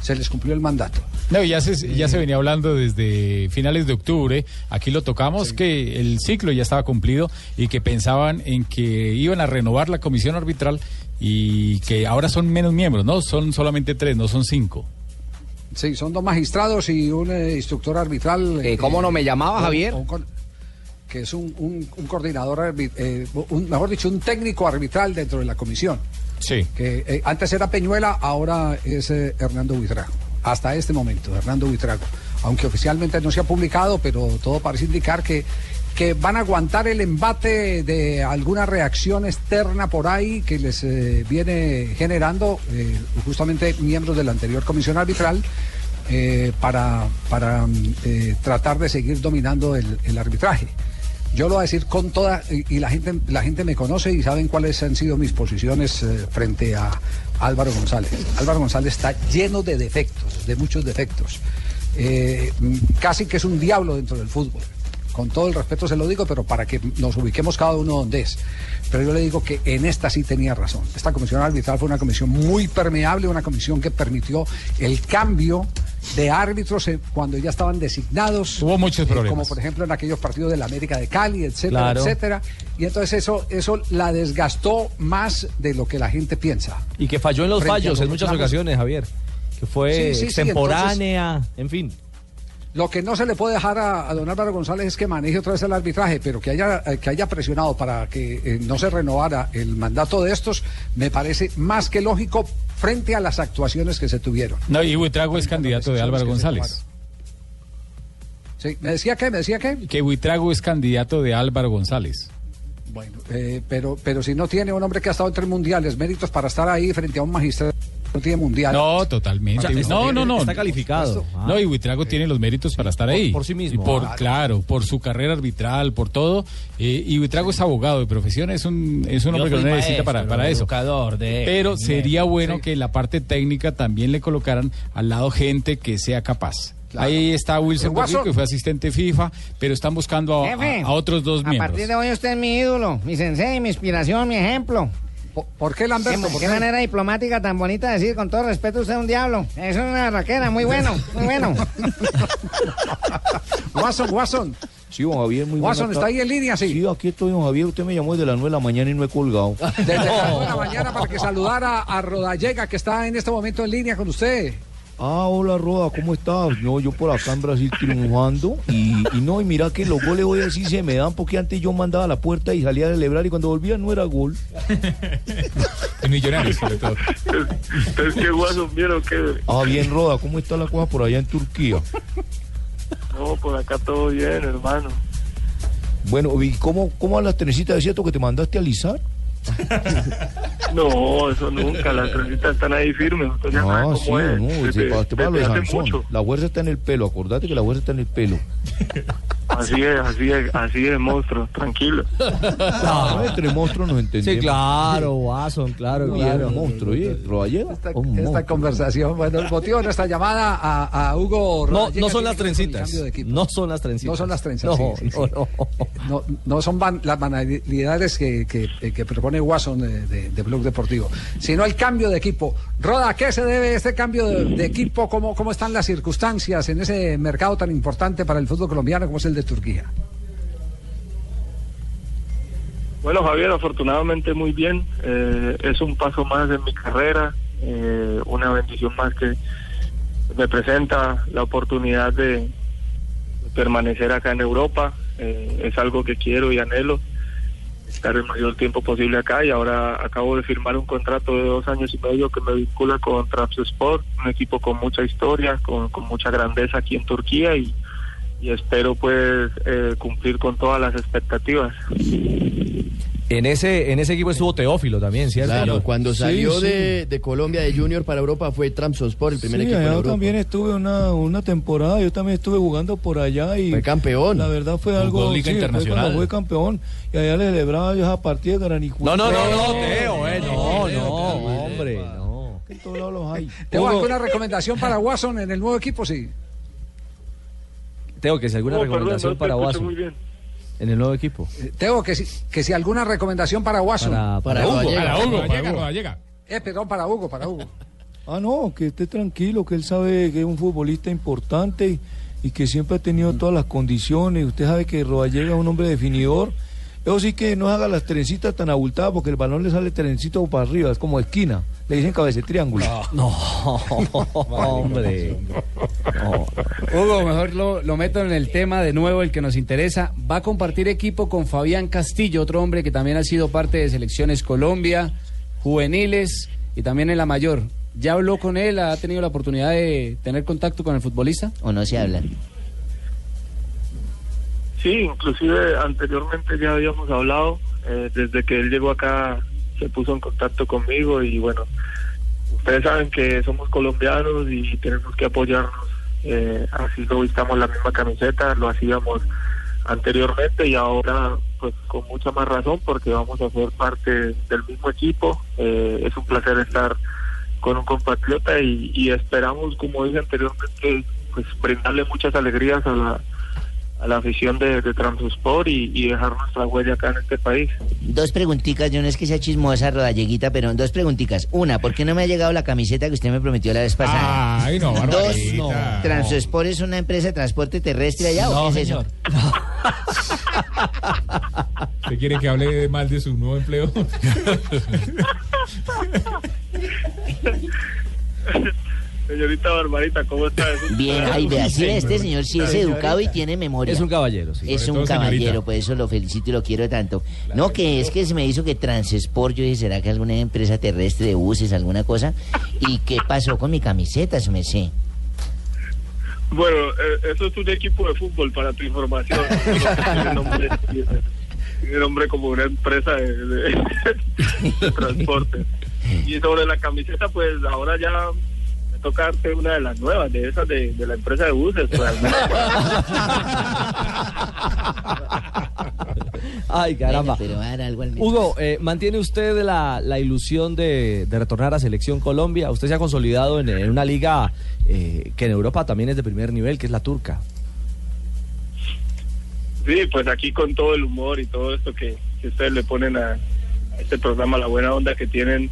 Se les cumplió el mandato. No, ya se, ya se venía hablando desde finales de octubre, aquí lo tocamos, que el ciclo ya estaba cumplido y que pensaban en que iban a renovar la comisión arbitral y que ahora son menos miembros, ¿no? Son solamente tres, no son cinco. Sí, son dos magistrados y un eh, instructor arbitral. Eh, ¿cómo no me llamaba, un- Javier? un que es un, un- un coordinador, eh, un- mejor dicho, un técnico arbitral dentro de la comisión. Sí. Que eh, antes era Peñuela, ahora es eh, Hernando Buitrago. Hasta este momento, Hernando Buitrago. Aunque oficialmente no se ha publicado, pero todo parece indicar que, que van a aguantar el embate de alguna reacción externa por ahí que les eh, viene generando eh, justamente miembros de la anterior comisión arbitral eh, para, para tratar de seguir dominando el, arbitraje. Yo lo voy a decir con toda, y, y la gente, la gente me conoce y saben cuáles han sido mis posiciones frente a Álvaro González. Álvaro González está lleno de defectos, de muchos defectos. Casi que es un diablo dentro del fútbol. Con todo el respeto se lo digo, pero para que nos ubiquemos cada uno donde es. Pero yo le digo que en esta sí tenía razón. Esta comisión arbitral fue una comisión muy permeable, una comisión que permitió el cambio de árbitros cuando ya estaban designados. Hubo muchos eh, problemas. como por ejemplo en aquellos partidos de la América de Cali, etcétera, Claro. etcétera. Y entonces eso, eso la desgastó más de lo que la gente piensa. Y que falló en los Frente fallos los en muchas ocasiones, Javier. Que fue Sí, sí, sí, extemporánea, en fin. Lo que no se le puede dejar a, a don Álvaro González es que maneje otra vez el arbitraje, pero que haya, eh, que haya presionado para que eh, no se renovara el mandato de estos, me parece más que lógico frente a las actuaciones que se tuvieron. No, y Buitrago es candidato de Álvaro González. Sí, ¿Me decía qué? ¿Me decía qué? Que Buitrago es candidato de Álvaro González. Bueno, eh, pero, pero si no tiene un hombre que ha estado en tres mundiales, méritos para estar ahí frente a un magistrado no tiene mundial. No, totalmente. O sea, está- no, no, no. está calificado. No, y Buitrago tiene los méritos para estar ahí. por sí mismo. Y por, Claro. claro, por su carrera arbitral, por todo. Eh, y Buitrago es abogado de profesión, es un, es un hombre que no necesita para, para eso. educador de- Pero de- sería bueno que la parte técnica también le colocaran al lado gente que sea capaz. Claro. Ahí está Wilson Boquín, que fue asistente FIFA, pero están buscando a, Jefe, a- a otros dos A miembros. partir de hoy usted es mi ídolo, mi sensei, mi inspiración, mi ejemplo. ¿Por, qué, Lamberto? ¿Qué, ¿Por qué qué? manera diplomática tan bonita de decir, con todo respeto, usted es un diablo. Es una raquera, muy bueno, muy bueno. Watson, Watson. Sí, don Javier, muy Watson, buena ¿está ahí en línea? Sí. Sí, aquí estoy, don Javier. Usted me llamó desde las 9 de la mañana y no he colgado. Desde las nueve de la mañana para que saludara a Rodallega, que está en este momento en línea con usted. Ah, hola, Roda, ¿cómo estás? No, yo por acá en Brasil triunfando. Y, y no, y mira que los goles hoy así se me dan porque antes yo mandaba a la puerta y salía a celebrar y cuando volvía no era gol. En Millonarios, sobre todo. Es que guaso, vieron que Ah, bien, Roda, ¿cómo está la cosa por allá en Turquía? no, por acá todo bien, hermano. Bueno, ¿y cómo, cómo van las trenecitas? ¿Es cierto que te mandaste a alisar? No, eso nunca, las trencitas están ahí firmes. Usted ya sabe cómo sí, es. no, lo de Sansón. La fuerza está en el pelo, acordate que la fuerza está en el pelo. Así es, así es, así es, monstruo, tranquilo. Ah, entre monstruos nos entendemos. Sí, claro, Watson, claro, Muy claro. monstruo, ¿eh? Rodallega, un Esta monstruo. conversación, bueno, el motivo de nuestra llamada a, a Hugo No, Rodallega no son las trencitas. No son las trencitas. No son las trenzas. No, sí, sí, sí. no, no. No, no son ban- las banalidades que, que- eh, que propone Watson de, de, de Blog Deportivo, sino el cambio de equipo. Roda, ¿a qué se debe este cambio de, de equipo? ¿Cómo, ¿Cómo están las circunstancias en ese mercado tan importante para el fútbol colombiano como es el de Turquía? Bueno, Javier, afortunadamente muy bien. Eh, es un paso más en mi carrera, eh, una bendición más que me presenta la oportunidad de permanecer acá en Europa. Eh, es algo que quiero y anhelo. estar el mayor tiempo posible acá y ahora acabo de firmar un contrato de dos años y medio que me vincula con Trabzonspor, un equipo con mucha historia, con, con mucha grandeza aquí en Turquía y, y espero pues eh, cumplir con todas las expectativas. En ese, en ese equipo estuvo Teófilo también, ¿cierto? Claro, cuando salió sí. De, de Colombia de Junior para Europa fue Trabzonspor, el primer Sí, equipo Europa. también estuve una, una temporada, yo también estuve jugando por allá y... Fue campeón. La verdad fue algo... Liga fue Internacional. fue campeón y allá le celebraba yo esa partida que eran No, no, no, no, Teo, eh, no, no, hombre, no. En todos lados los hay. ¿Tengo Hugo. alguna recomendación para Watson en el nuevo equipo? Sí. Teo, que si alguna Oh, perdón, recomendación no para bien. en el nuevo equipo. Tengo que si, que si alguna recomendación para Watson. Para- para Hugo. Para Hugo, Para Hugo. Eh, perdón, para Hugo, para Hugo. Ah, no, que esté tranquilo, que él sabe que es un futbolista importante y, y que siempre ha tenido todas las condiciones. Usted sabe que Rodallega es un hombre definidor. Eso sí que no haga las trencitas tan abultadas porque el balón le sale trencito para arriba, es como esquina. Le dicen cabeza triángulo. No, hombre. Hugo, mejor lo, lo meto en el tema de nuevo, el que nos interesa. Va a compartir equipo con Fabián Castillo, otro hombre que también ha sido parte de selecciones Colombia, juveniles y también en la mayor. ¿Ya habló con él? ¿Ha tenido la oportunidad de tener contacto con el futbolista? ¿O no se hablan? Sí, inclusive anteriormente ya habíamos hablado, eh, desde que él llegó acá se puso en contacto conmigo y bueno, ustedes saben que somos colombianos y tenemos que apoyarnos, eh, así lo vistamos la misma camiseta, lo hacíamos anteriormente y ahora pues con mucha más razón porque vamos a ser parte del mismo equipo, Eh, es un placer estar con un compatriota y, y esperamos, como dije anteriormente, pues brindarle muchas alegrías a la a la afición de, de Trabzonspor y, y dejar nuestra huella acá en este país. Dos preguntitas, yo no es que sea chismosa, Rodalleguita, pero dos preguntitas. Una, ¿por qué no me ha llegado la camiseta que usted me prometió la vez pasada? Ay, no, Dos. No. ¿Transospor es una empresa de transporte terrestre allá o No, qué es eso? ¿Usted quiere que hable mal de su nuevo empleo? Señorita Barbarita, ¿cómo está? Bien, ay, vea, sí, este señor sí es educado y tiene memoria. Es un caballero, sí. Es un todo, señorita. caballero, por eso lo felicito y lo quiero tanto. No, que es que se me hizo que Transport, yo dije, ¿será que alguna empresa terrestre de buses, alguna cosa? ¿Y qué pasó con mi camiseta, su merced? Bueno, eh, eso es un equipo de fútbol para tu información. Tiene nombre, tiene nombre como una empresa de, de- de transporte. Y sobre la camiseta, pues ahora ya me toca darte una de las nuevas, de esas de, de la empresa de buses. Pues, Ay, caramba. Bueno, pero algo al menos. Hugo, eh, ¿mantiene usted la, la ilusión de, de retornar a Selección Colombia? Usted se ha consolidado en, en una liga eh, que en Europa también es de primer nivel, que es la turca. Sí, pues aquí con todo el humor y todo esto que, que ustedes le ponen a, a este programa, la buena onda que tienen,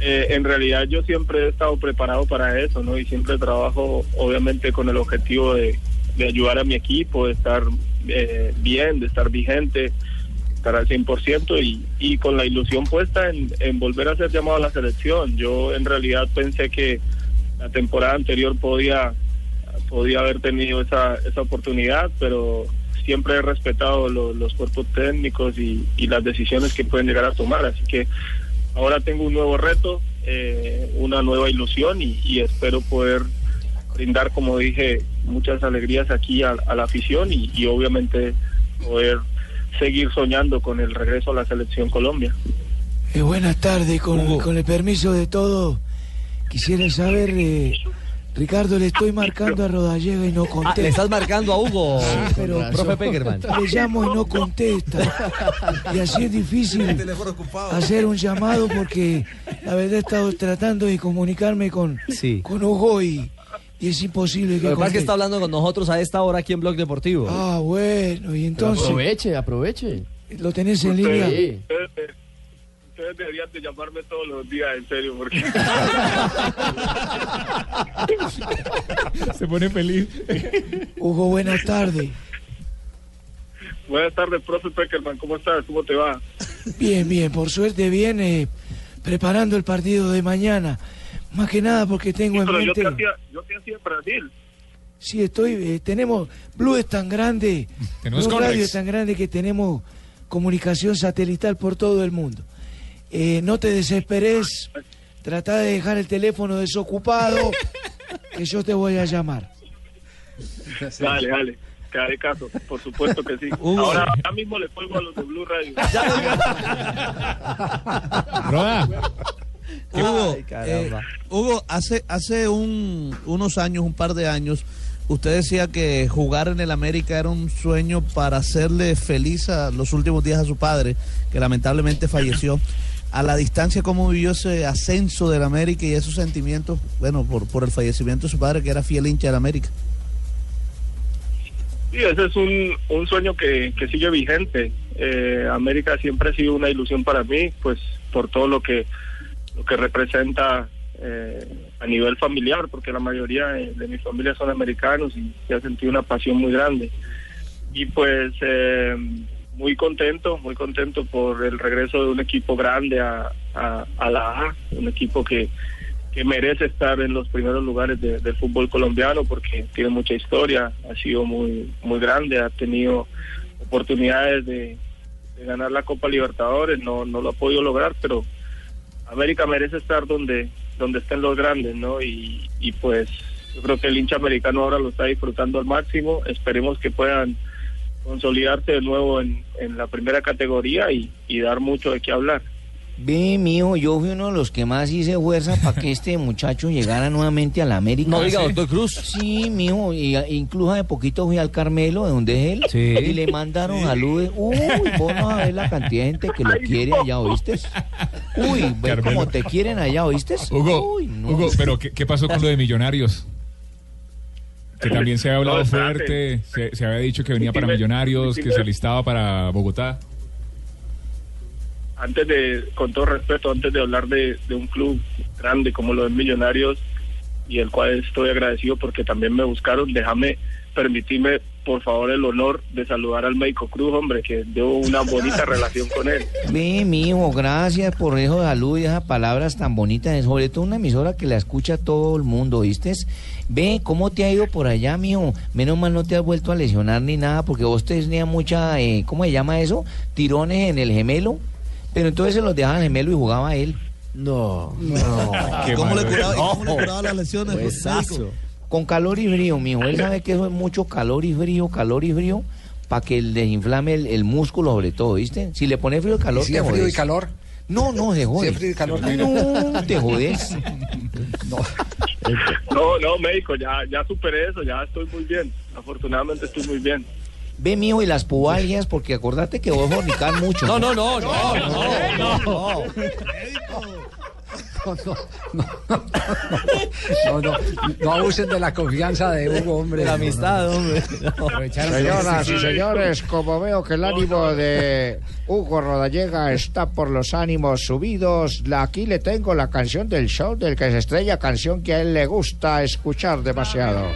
eh, en realidad yo siempre he estado preparado para eso, ¿no? Y siempre trabajo, obviamente, con el objetivo de, de ayudar a mi equipo, de estar eh, bien, de estar vigente, estar al 100% y, y con la ilusión puesta en, volver a ser llamado a la selección. Yo en realidad pensé que la temporada anterior podía podía haber tenido esa, esa oportunidad, pero siempre he respetado lo- los cuerpos técnicos y las decisiones que pueden llegar a tomar. Así que ahora tengo un nuevo reto, eh, una nueva ilusión y, y espero poder brindar, como dije, muchas alegrías aquí a, a la afición y, y obviamente poder seguir soñando con el regreso a la selección Colombia. Eh, buenas tardes, con, con el permiso de todos. Quisiera saber, eh, Ricardo, le estoy marcando a Rodallega y no Ah, contesta. le estás marcando a Hugo, pero profe Peckerman. Le llamo y no contesta. Y así es difícil hacer un llamado porque la verdad he estado tratando de comunicarme con, Sí. con Hugo y, y es imposible que Lo que que está hablando con nosotros a esta hora aquí en Blog Deportivo. Ah, bueno, y entonces... aproveche, aproveche. ¿Lo tenés en línea? Ustedes, ustedes- deberían de llamarme todos los días, en serio, porque... Se pone feliz. Hugo, buenas tardes. Buenas tardes, profe Peckerman, ¿cómo estás? ¿Cómo te va? Bien, bien, por suerte viene preparando el partido de mañana. Más que nada porque tengo en Pero yo mente... te hacía, yo te hacía en Brasil. Sí, estoy, eh, tenemos, Blue es tan grande, Tenemos Blue Radio es tan grande que tenemos comunicación satelital por todo el mundo. Eh, no te desesperes, trata de dejar el teléfono desocupado, que yo te voy a llamar. Dale, dale. Que haré caso, por supuesto que sí. Hugo. Ahora, ahora mismo le cuelgo a los de Blue Radio. Roda. Hugo, Ay, eh, Hugo, hace, hace un- unos años, un par de años, usted decía que jugar en el América era un sueño para hacerle feliz a los últimos días a su padre, que lamentablemente falleció. A la distancia, ¿cómo vivió ese ascenso del América y esos sentimientos, bueno, por, por el fallecimiento de su padre, que era fiel hincha del América? Sí, ese es un, un sueño que, que sigue vigente. Eh, América siempre ha sido una ilusión para mí, pues por todo lo que lo que representa eh, a nivel familiar, porque la mayoría de, mi familia son americanos y se ha sentido una pasión muy grande. Y pues eh, muy contento, muy contento por el regreso de un equipo grande a, a, la A, un equipo que, que merece estar en los primeros lugares de- del fútbol colombiano porque tiene mucha historia, ha sido muy muy grande, ha tenido oportunidades de, de ganar la Copa Libertadores, no no lo ha podido lograr, pero América merece estar donde donde estén los grandes, ¿no? Y, y pues yo creo que el hincha americano ahora lo está disfrutando al máximo, esperemos que puedan consolidarse de nuevo en, en la primera categoría y, y dar mucho de qué hablar. Ve, mijo, yo fui uno de los que más hice fuerza para que este muchacho llegara nuevamente a la América. No diga, doctor Cruz. Sí, mijo, y a- incluso de poquito fui al Carmelo, de donde es él, Sí. y le mandaron saludos. Uy, vos no sabés la cantidad de gente que lo quiere allá, ¿oíste? Uy, ve cómo te quieren allá, ¿oíste? Hugo, Uy, no. Hugo, pero ¿qué, qué pasó con lo de Millonarios? Que también se había hablado No, fuerte, se, se había dicho que venía para Millonarios, que se alistaba para Bogotá. antes de, con todo respeto, antes de hablar de, de un club grande como lo de Millonarios y el cual estoy agradecido porque también me buscaron, déjame permitirme por favor el honor de saludar al médico Cruz, hombre, que llevo una bonita relación con él. Ve, mijo, gracias por eso de salud y esas palabras tan bonitas. Sobre todo una emisora que la escucha todo el mundo, ¿viste? Ve, ¿cómo te ha ido por allá, mijo? Menos mal no te has vuelto a lesionar ni nada, porque vos tenías mucha, eh, ¿cómo se llama eso? Tirones en el gemelo. Pero entonces se los dejaba el gemelo y jugaba él. No, no. ¿Y cómo le curaba, cómo le curaba las lesiones? médico? Con calor y frío, mijo. Él sabe que eso es mucho calor y frío, calor y frío, para que le inflame el, el músculo sobre todo, ¿viste? Si le pone frío y calor, ¿Y si te es frío y jodes. calor? No, no, se jode. Si es frío y calor. No, te jodes. No, no, médico, ya, ya superé eso, ya estoy muy bien. Afortunadamente estoy muy bien. Ve, mijo, y las pubalgias, porque acordate que vos fornicar mucho. No, no, no, no, no, no. No, no, no abusen de la confianza de Hugo, hombre. De la amistad, hombre. Señoras y señores, como veo que el ánimo de Hugo Rodallega está por los ánimos subidos, aquí le tengo la canción del show del que se estrella, canción que a él le gusta escuchar demasiado.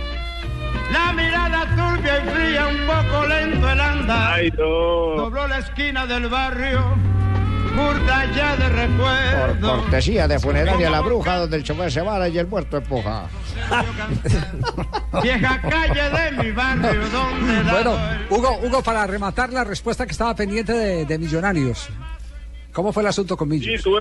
La mirada turbia y fría, un poco lento el andar. Ay, no. Dobló la esquina del barrio, burda ya de Por cortesía de funeraria La Bruja, donde el chofer se va y el muerto empuja. Vieja calle de mi barrio, donde Bueno, Hugo, Hugo, para rematar la respuesta que estaba pendiente de, de Millonarios. ¿Cómo fue el asunto con Sí, Millos? tuve,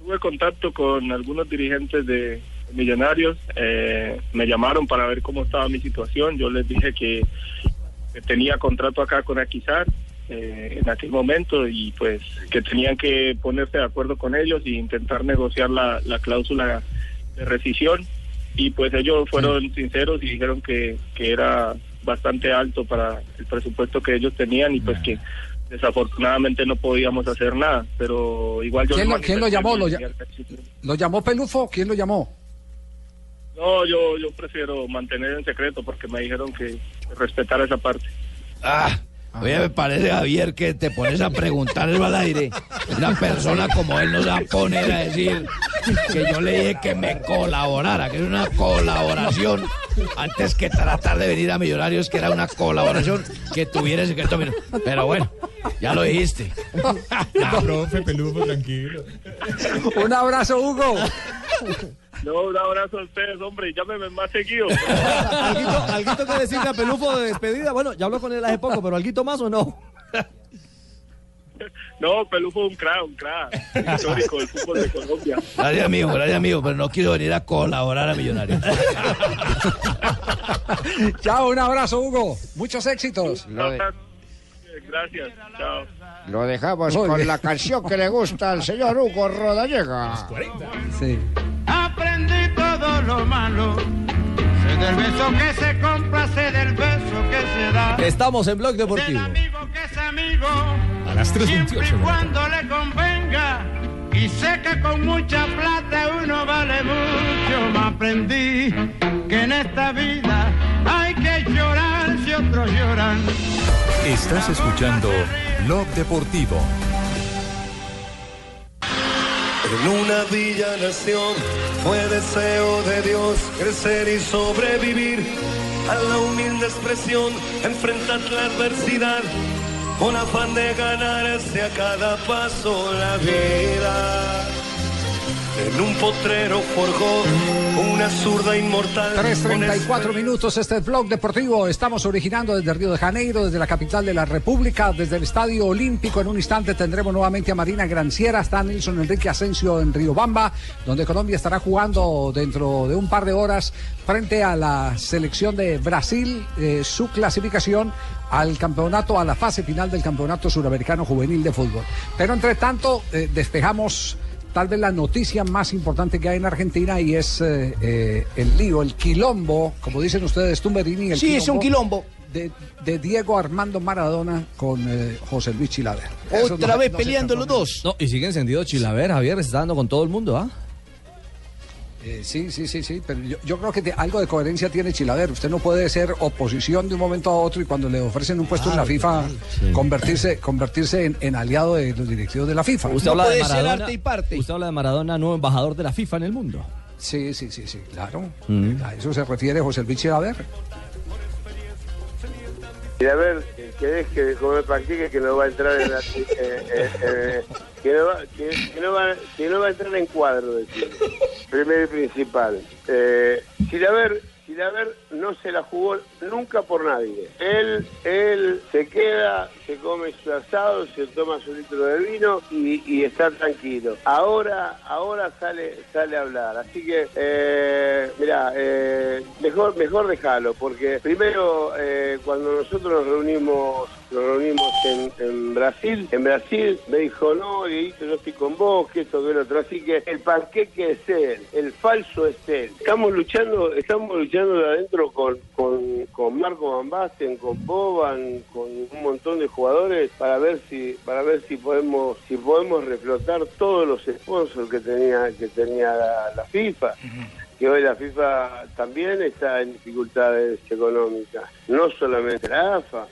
tuve contacto con algunos dirigentes de Millonarios, eh, me llamaron para ver cómo estaba mi situación, yo les dije que, que tenía contrato acá con Aquizar eh, en aquel momento y pues que tenían que ponerse de acuerdo con ellos e intentar negociar la, la cláusula de rescisión y pues ellos fueron sinceros y dijeron que, que era bastante alto para el presupuesto que ellos tenían y pues que desafortunadamente no podíamos hacer nada, pero igual yo... ¿Quién lo, quién lo llamó? ¿Lo, mi lla- agresión. ¿Lo llamó Pelufo? ¿Quién lo llamó? No, yo, yo prefiero mantener en secreto porque me dijeron que respetara esa parte. Ah, oye, me parece, Javier, que te pones a preguntar eso al aire. Una persona como él no se va a poner a decir que yo le dije que me colaborara, que es una colaboración, antes que tratar de venir a Millonarios, que era una colaboración que tuviera secreto. Mira, Pero bueno, ya lo dijiste. Ya, profe, peludo, tranquilo. Un abrazo, Hugo. No, un abrazo a ustedes, hombre, y llámeme más seguido. ¿Alguito, alguito que decirle a Pelufo de despedida? Bueno, ya habló con él hace poco, pero ¿alguito más o no? No, Pelú fue un crack, un crack. Histórico del fútbol de Colombia. Gracias, amigo, gracias, amigo, pero no quiero venir a colaborar a Millonarios. Chao, un abrazo, Hugo. Muchos éxitos. Gracias, chao. Lo dejamos Muy con bien. la canción que le gusta al señor Hugo Rodallega. Sí. Aprendí todo lo malo. Sé del beso que se compra, sé del beso que se da. Estamos en Blog Deportivo. Que es amigo. A las 3:28 Siempre y cuando le convenga. Y sé que con mucha plata uno vale mucho. Me aprendí que en esta vida hay que llorar si otros lloran. Estás escuchando Blog Deportivo. En una villa nación fue deseo de Dios crecer y sobrevivir a la humilde expresión, enfrentar la adversidad con afán de ganarse a cada paso la vida. En un potrero forjó una zurda inmortal. 3.34 minutos, este es Blog Deportivo. Estamos originando desde Río de Janeiro, desde la capital de la República, desde el Estadio Olímpico. En un instante tendremos nuevamente a Marina Granciera, está Nelson Enrique Asensio en Riobamba, donde Colombia estará jugando dentro de un par de horas frente a la selección de Brasil, eh, su clasificación al campeonato, a la fase final del campeonato suramericano juvenil de fútbol. Pero entre tanto, eh, despejamos tal vez la noticia más importante que hay en Argentina y es eh, eh, el lío, el quilombo, como dicen ustedes, Tumberini. El Sí, es un quilombo. De, de Diego Armando Maradona con eh, José Luis Chilaver. Otra no- vez no peleando los dos. No, y sigue encendido Chilaver, Javier, se está dando con todo el mundo, ¿ah? Eh, sí, sí, sí, sí, pero yo, yo creo que algo de coherencia tiene Chilaver. Usted no puede ser oposición de un momento a otro y cuando le ofrecen un puesto en la FIFA, convertirse, convertirse en, en aliado de los directivos de la FIFA. Usted habla de Maradona. Usted habla de Maradona, nuevo embajador de la FIFA en el mundo. Sí, sí, sí, sí, claro. Mm. A eso se refiere José Luis Chilaver. Y a ver, que- que deje de comer panqueques que no va a entrar en la, eh, eh, eh, que, no va, que, que no va, que no va a entrar en cuadro, decir. Primero y principal. Eh, Chilaver, Chilaver no se la jugó nunca por nadie. Él, él se queda, se come su asado, se toma su litro de vino y, está tranquilo. Ahora, ahora sale, sale a hablar. Así que, eh, mira, eh, mejor, mejor déjalo, porque primero eh, cuando nosotros nos reunimos nos reunimos en, en Brasil. En Brasil me dijo, no, Dieguito, yo estoy con vos, que esto, que lo otro. Así que el panqueque es él, el falso es él. Estamos luchando, estamos luchando de adentro con, con, con Marco Van Basten, con Boban, con un montón de jugadores para ver si, para ver si podemos, si podemos reflotar todos los sponsors que tenía, que tenía la, la FIFA que hoy la FIFA también está en dificultades económicas, no solamente la AFA.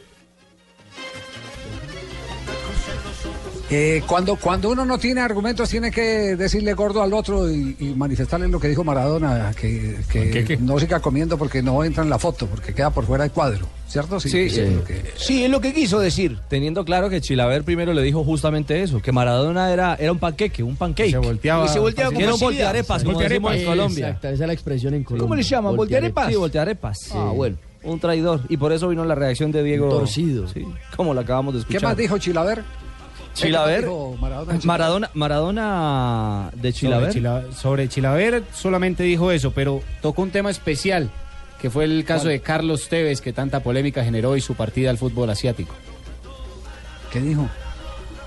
Eh, cuando, cuando uno no tiene argumentos, tiene que decirle gordo al otro y, y manifestarle lo que dijo Maradona, que, que no siga comiendo porque no entra en la foto, porque queda por fuera del cuadro, ¿cierto? Sí, es eh, lo que- Sí, es lo que quiso decir. Teniendo claro que Chilaver primero le dijo justamente eso, que Maradona era, era un panqueque, un pancake. Se volteaba- Y se volteaba con era un voltearepas, como decimos en Colombia. Exacto, esa es la expresión en Colombia. ¿Cómo le llaman? ¿Voltearepas? Sí, voltearepas. Ah, bueno. Un traidor. Y por eso vino la reacción de Diego. Torcido. Sí, como lo acabamos de escuchar. ¿Qué más dijo Chilaver? Chilaver. ¿Qué más dijo Maradona? Maradona, Maradona de Chilaver. Sobre, Chila- sobre Chilaver solamente dijo eso, pero tocó un tema especial, que fue el caso ¿Cuál? de Carlos Tevez, que tanta polémica generó y su partida al fútbol asiático. ¿Qué dijo?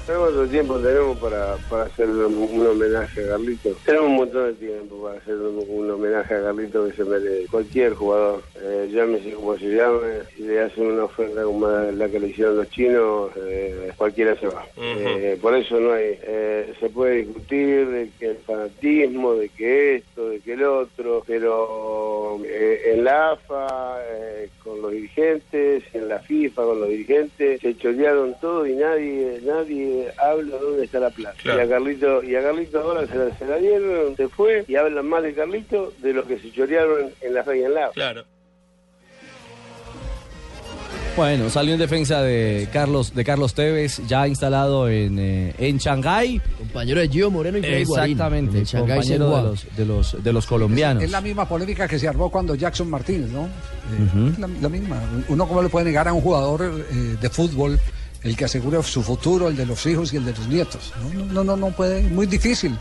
¿Cuánto tiempo tenemos para, para hacer un, homenaje a Carlito? Tenemos un montón de tiempo para hacer un, un homenaje a Carlito que se merece. Cualquier jugador, eh, llámese como se llame, si le hacen una oferta como la que le hicieron los chinos, eh, cualquiera se va. Eh, por eso no hay. eh, se puede discutir de que el fanatismo, de que esto, de que el otro, pero eh, en la AFA, con los dirigentes, en la FIFA, con los dirigentes, se chorearon todo y nadie nadie habla dónde está la plata. Claro. Y a Carlito y a Carlito ahora se la, se la dieron, se fue y hablan más de Carlito de lo que se chorearon en la fe y en la. Claro. Bueno, salió en defensa de Carlos, de Carlos Tevez, ya instalado en, eh, en Shanghái. Compañero de Gio Moreno y Guarín, Exactamente, compañero de los, de, los, de los colombianos. Es la misma polémica que se armó cuando Jackson Martínez, ¿no? Eh, la misma. Uno cómo le puede negar a un jugador eh, de fútbol el que asegure su futuro, el de los hijos y el de los nietos. No, no, no, no puede, muy difícil.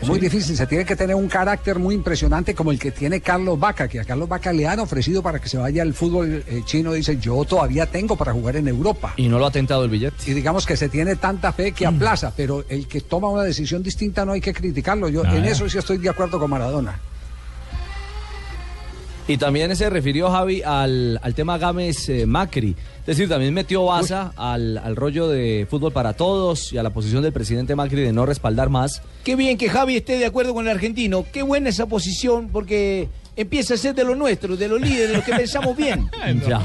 Es muy difícil, se tiene que tener un carácter muy impresionante como el que tiene Carlos Vaca, que a Carlos Vaca le han ofrecido para que se vaya al fútbol eh, chino, dice, yo todavía tengo para jugar en Europa. Y no lo ha tentado el billete. Y digamos que se tiene tanta fe que aplaza, pero el que toma una decisión distinta no hay que criticarlo. Yo en Ah. eso sí estoy de acuerdo con Maradona. Y también se refirió Javi al, al tema Gámez eh, Macri. Es decir, también metió baza al, al rollo de fútbol para todos y a la posición del presidente Macri de no respaldar más. Qué bien que Javi esté de acuerdo con el argentino. Qué buena esa posición porque empieza a ser de lo nuestro, de los líderes, de los que pensamos bien. Ya.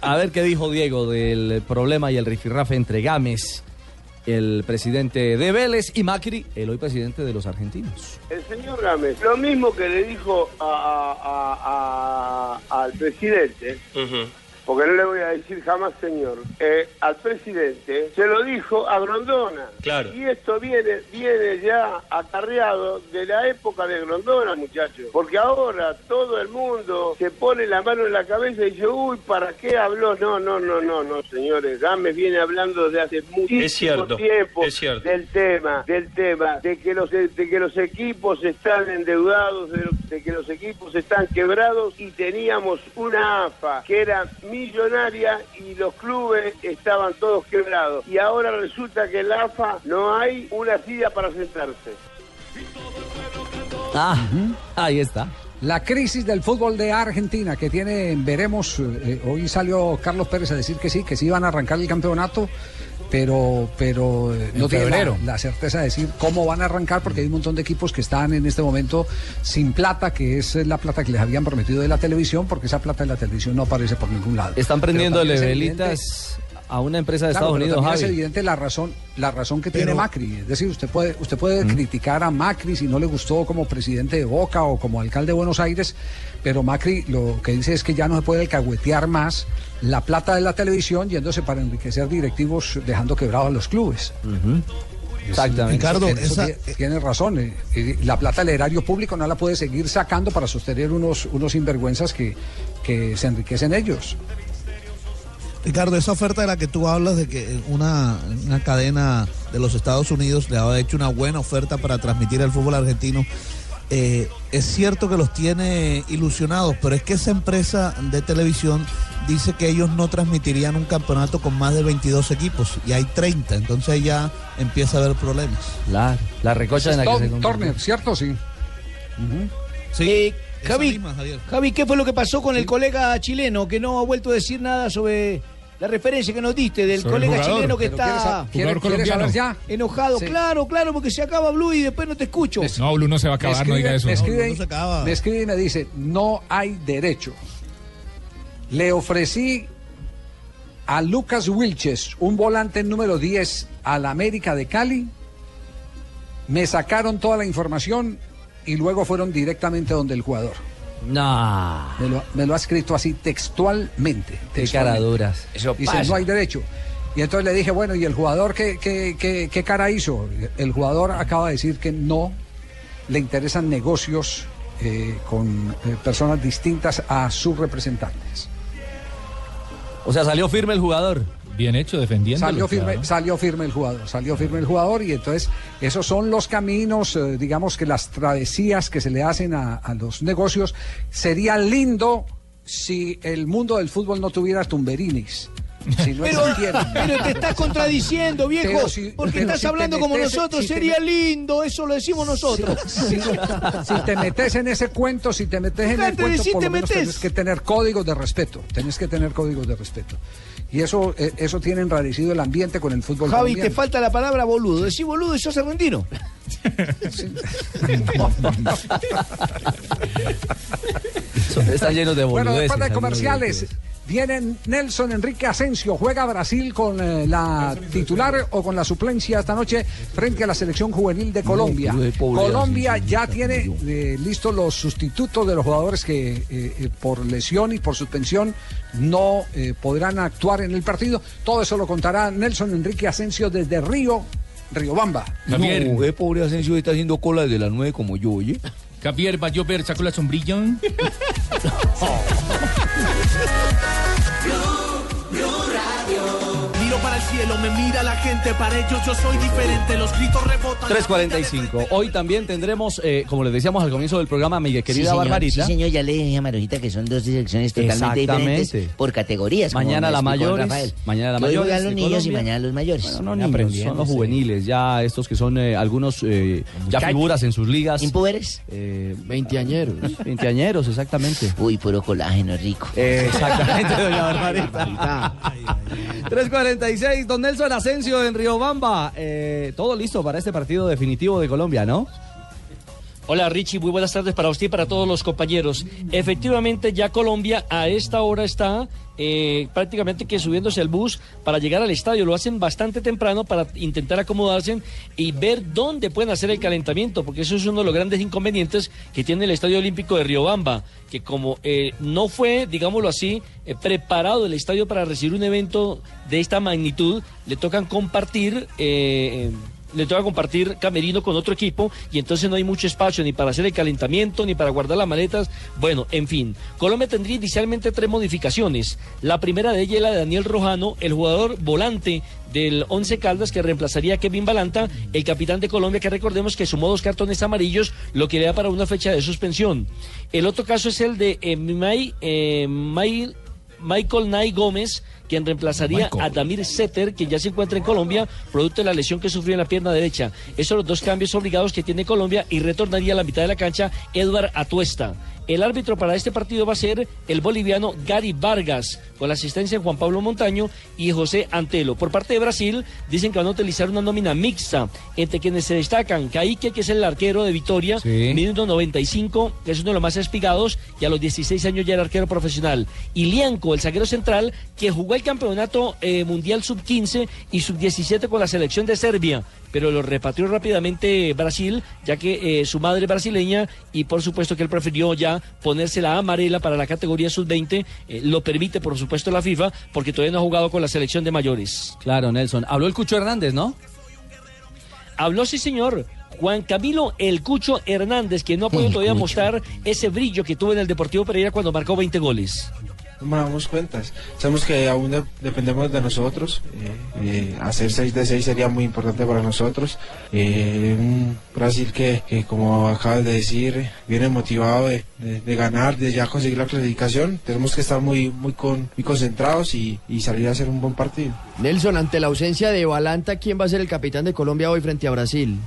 A ver qué dijo Diego del problema y el rifirrafe entre Gámez, el presidente de Vélez, y Macri, el hoy presidente de los argentinos. El señor Gámez, lo mismo que le dijo a- a- a- al presidente, porque no le voy a decir jamás señor, eh, al presidente, se lo dijo a Grondona. Claro. Y esto viene, viene ya acarreado de la época de Grondona, muchachos. Porque ahora todo el mundo se pone la mano en la cabeza y dice, uy, ¿para qué habló? No, no, no, no, no, señores. Gámez viene hablando desde hace muchísimo Es cierto, tiempo es cierto. del tema, del tema, de que los de que los equipos están endeudados, de, de que los equipos están quebrados y teníamos una AFA que era millonaria y los clubes estaban todos quebrados. Y ahora resulta que en la AFA no hay una silla para sentarse. Ah, ahí está. La crisis del fútbol de Argentina que tiene, veremos, eh, hoy salió Carlos Pérez a decir que sí, que sí van a arrancar el campeonato, pero, pero no tiene la, certeza de decir cómo van a arrancar porque hay un montón de equipos que están en este momento sin plata, que es la plata que les habían prometido de la televisión, porque esa plata de la televisión no aparece por ningún lado. Están Pero prendiéndole a una empresa de Claro, Estados pero Unidos, también es Javi. evidente la razón, la razón que tiene Pero- Macri. Es decir, usted puede, usted puede criticar a Macri si no le gustó como presidente de Boca o como alcalde de Buenos Aires, pero Macri lo que dice es que ya no se puede alcahuetear más la plata de la televisión yéndose para enriquecer directivos dejando quebrados a los clubes. Exactamente. Ricardo, esa- tiene razón. eh, eh, La plata del erario público no la puede seguir sacando para sostener unos, unos sinvergüenzas que, que se enriquecen ellos. Ricardo, esa oferta de la que tú hablas de que una, una cadena de los Estados Unidos le ha hecho una buena oferta para transmitir el fútbol argentino, eh, es cierto que los tiene ilusionados, pero es que esa empresa de televisión dice que ellos no transmitirían un campeonato con más de 22 equipos y hay 30, entonces ya empieza a haber problemas. La, la recocha en la que se. Turner, ¿cierto? Sí. Eh, Javi, misma, Javier. Javi, ¿qué fue lo que pasó con el colega chileno que no ha vuelto a decir nada sobre la referencia que nos diste del Sobre colega jugador. chileno que Pero ¿quieres está quiere- quiere ya? enojado? Sí. Claro, claro, porque se acaba Blue y después no te escucho. No, Blue no se va a acabar, no diga eso. me no. escribe, no se acaba. me escribe y me dice, no hay derecho. Le ofrecí a Lucas Wilches, un volante número 10 a la América de Cali. Me sacaron toda la información y luego fueron directamente donde el jugador. No. Me lo, me lo ha escrito así textualmente. Qué caraduras. Eso Dice, pasa. no hay derecho. Y entonces le dije, bueno, ¿y el jugador qué, qué, qué- qué cara hizo? El jugador acaba de decir que no le interesan negocios eh, con eh, personas distintas a sus representantes. O sea, salió firme el jugador. Bien hecho, defendiendo. Salió firme, salió firme el jugador, salió firme el jugador y entonces esos son los caminos, eh, digamos que las travesías que se le hacen a, a los negocios. Sería lindo si el mundo del fútbol no tuviera tumberinis. Si no Pero, pero te estás contradiciendo, viejo, si- porque estás si te hablando como metes- nosotros, si te sería lindo, eso lo decimos nosotros. Si, si te metes en ese cuento, si te metes en el cuento, si por te lo menos metes. tienes que tener códigos de respeto. Tenés que tener códigos de respeto. Y eso, eh, eso tiene enrarecido el ambiente con el fútbol Javi, te colombiano. falta la palabra boludo. Decí boludo y sos argentino. Están llenos de Bueno, boludeces. después de comerciales. Viene Nelson Enrique Asensio. ¿Juega Brasil con eh, la titular o con la suplencia esta noche frente a la selección juvenil de Colombia? Colombia Asensio, ya tiene eh, listos los sustitutos de los jugadores que eh, eh, por lesión y por suspensión no eh, podrán actuar en el partido. Todo eso lo contará Nelson Enrique Asensio desde Río, Riobamba. Javier. No, pobre Asensio está haciendo cola desde las nueve como yo, oye. Javier, va a llover, saco la sombrilla. Blue Radio. Cielo, me mira la gente, para ellos yo soy diferente, los gritos rebotan. 3.45. Hoy también tendremos, eh, como les decíamos al comienzo del programa, mi querida Sí, señor, Barbarita. Sí, señor, ya le dije a Marujita que son dos direcciones totalmente Exactamente. diferentes por categorías. Mañana la mayores, Rafael. mañana la Que hoy juegan los niños y mañana los mayores. Bueno, no niños, son los juveniles, ya estos que son eh, algunos eh, ya figuras en sus ligas. ¿Impúberes? Eh, Veinteañeros. Veinteañeros, exactamente. Uy, puro colágeno rico. Eh, exactamente, doña Barbarita. 3.46, don Nelson Asensio en Riobamba. Eh, todo listo para este partido definitivo de Colombia, ¿no? Hola Richie, muy buenas tardes para usted y para todos los compañeros. Efectivamente, ya Colombia a esta hora está eh, prácticamente que subiéndose al bus para llegar al estadio. Lo hacen bastante temprano para intentar acomodarse y ver dónde pueden hacer el calentamiento, porque eso es uno de los grandes inconvenientes que tiene el Estadio Olímpico de Riobamba, que como eh, no fue, digámoslo así, eh, preparado el estadio para recibir un evento de esta magnitud, le tocan compartir... le toca compartir camerino con otro equipo y entonces no hay mucho espacio ni para hacer el calentamiento ni para guardar las maletas. Bueno, en fin, Colombia tendría inicialmente tres modificaciones. La primera de ellas es la de Daniel Rojano, el jugador volante del Once Caldas que reemplazaría a Kevin Balanta, el capitán de Colombia que recordemos que sumó dos cartones amarillos, lo que le da para una fecha de suspensión. El otro caso es el de eh, May- eh, May- Michael Nay Gómez, quien reemplazaría a Damir Setter, que ya se encuentra en Colombia, producto de la lesión que sufrió en la pierna derecha. Esos son los dos cambios obligados que tiene Colombia y retornaría a la mitad de la cancha Edward Atuesta. El árbitro para este partido va a ser el boliviano Gary Vargas, con la asistencia de Juan Pablo Montaño y José Antelo. Por parte de Brasil, dicen que van a utilizar una nómina mixta, entre quienes se destacan Caíque, que es el arquero de Vitoria, minuto 95, que es uno de los más espigados, y a los 16 años ya era arquero profesional. Y Lianco, el zaguero central, que jugó el campeonato eh, mundial sub-15 y sub-17 con la selección de Serbia, pero lo repatrió rápidamente Brasil, ya que eh, su madre es brasileña y por supuesto que él prefirió ya ponerse la amarela para la categoría sub-20, eh, lo permite por supuesto la FIFA, porque todavía no ha jugado con la selección de mayores. Claro, Nelson. Habló el Cucho Hernández, ¿no? Habló, sí, señor. Juan Camilo El Cucho Hernández, que no ha podido todavía mostrar ese brillo que tuvo en el Deportivo Pereira cuando marcó 20 goles. No nos damos cuentas. Sabemos que aún de- dependemos de nosotros. eh, eh, hacer 6 de 6 sería muy importante para nosotros. Eh, un Brasil que, que, como acabas de decir, viene motivado de, de- de ganar, de ya conseguir la clasificación. Tenemos que estar muy, muy, con, muy concentrados y, y salir a hacer un buen partido. Nelson, ante la ausencia de Balanta, ¿quién va a ser el capitán de Colombia hoy frente a Brasil?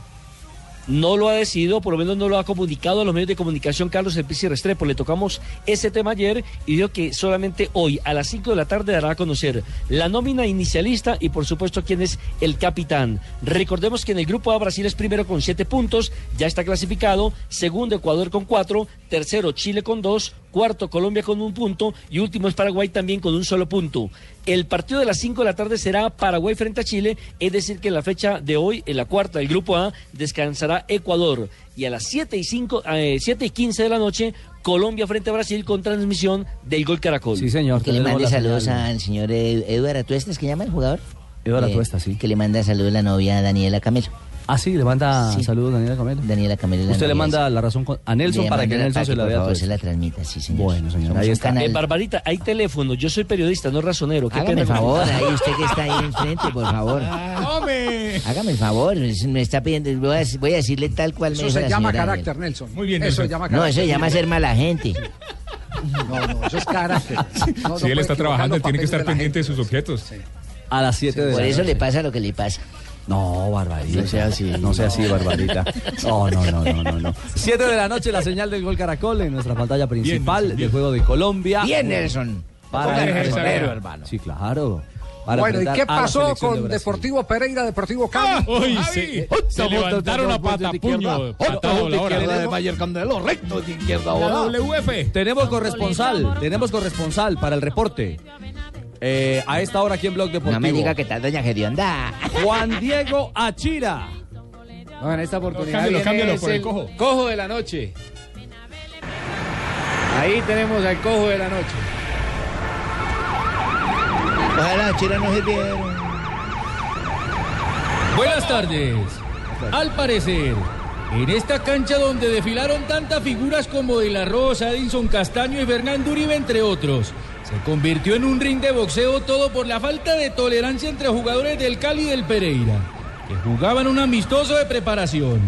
No lo ha decidido, por lo menos no lo ha comunicado a los medios de comunicación Carlos El Pizzi Restrepo. Le tocamos ese tema ayer y dijo que solamente hoy a las 5 de la tarde dará a conocer la nómina inicialista y por supuesto quién es el capitán. Recordemos que en el grupo A Brasil es primero con 7 puntos, ya está clasificado, segundo Ecuador con 4, tercero Chile con 2, cuarto Colombia con un punto y último es Paraguay también con un solo punto. El partido de las 5 de la tarde será Paraguay frente a Chile, es decir que en la fecha de hoy, en la cuarta del grupo A, descansará Ecuador. Y a las 7 y, 5, eh, 7 y 15 de la noche, Colombia frente a Brasil con transmisión del Gol Caracol. Sí, señor. Que le mande saludos al señor Ed- Eduardo Atuesta, ¿es que llama el jugador? Eduardo Eh, Atuesta, sí. Que le manda saludos la novia Daniela Camelo. Ah, sí, le manda Sí. saludos Daniela Camelo. Daniela Camelo. es la Usted le manda sí. la razón a Nelson Le para que Nelson se la por a favor, todos. se la transmita, sí, señor. Bueno, señor, ahí está. Eh, Barbarita, hay teléfono. Yo soy periodista, no razonero. Qué Hágame el favor, ahí usted que está ahí enfrente, por favor. Hágame el favor, me está pidiendo, voy a, voy a decirle tal cual me Eso se la llama carácter, Daniela. Nelson. Muy bien, Eso se llama No, carácter. eso se llama ser mala gente. No, no, eso es carácter. No, no si él está trabajando, él tiene que estar de pendiente de sus objetos. A las 7 de Por la eso noche. le pasa lo que le pasa. No, Barbarita. No sea así. No sea así, Barbarita. No, no, no, no, no. no. 7 de la noche, la señal del Gol Caracol en nuestra pantalla principal del juego de Colombia. Bien, Nelson. Para sombrero, hermano. Sí, claro. Para Bueno, ¿y qué pasó de con. Deportivo Pereira, Deportivo Cali? Uy, se, se levantaron a patapuño. Patado la hora. de Mayer Candelo, recto de izquierda La ahora. WF. Tenemos corresponsal, tenemos corresponsal para el reporte. Eh, a esta hora aquí en Blog Deportivo. No me diga que tal doña Gedionda. Juan Diego Achira. No, en esta oportunidad Cámbialo, viene cámbialo es por el cojo. cojo de la noche. Ahí tenemos al cojo de la noche. Ojalá, Chira no sirvieron. Buenas tardes. Al parecer, En esta cancha donde desfilaron tantas figuras como De La Rosa, Edinson Castaño y Fernando Uribe, entre otros, se convirtió en un ring de boxeo todo por la falta de tolerancia entre jugadores del Cali y del Pereira, que jugaban un amistoso de preparación.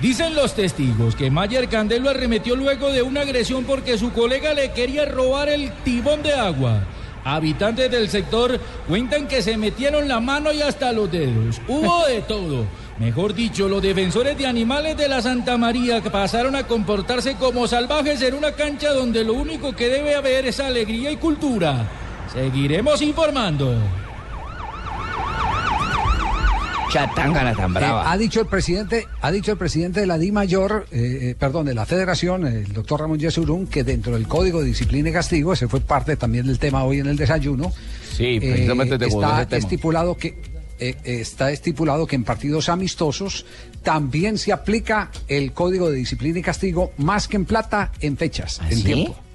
Dicen los testigos que Mayer Candelo arremetió luego de una agresión porque su colega le quería robar el tibón de agua. Habitantes del sector cuentan que se metieron la mano y hasta los dedos. Hubo de todo. Mejor dicho, los defensores de animales de la Santa María pasaron a comportarse como salvajes en una cancha donde lo único que debe haber es alegría y cultura. Seguiremos informando. Chatangana tan brava. Eh, ha dicho el presidente, ha dicho el presidente de la Di Mayor, eh, eh, perdón, de la Federación, el doctor Ramón Yesurún, que dentro del Código de Disciplina y Castigo, ese fue parte también del tema hoy en el desayuno. Sí, precisamente te está ese tema. estipulado que eh, está estipulado que en partidos amistosos también se aplica el Código de Disciplina y Castigo más que en plata en fechas, en tiempo.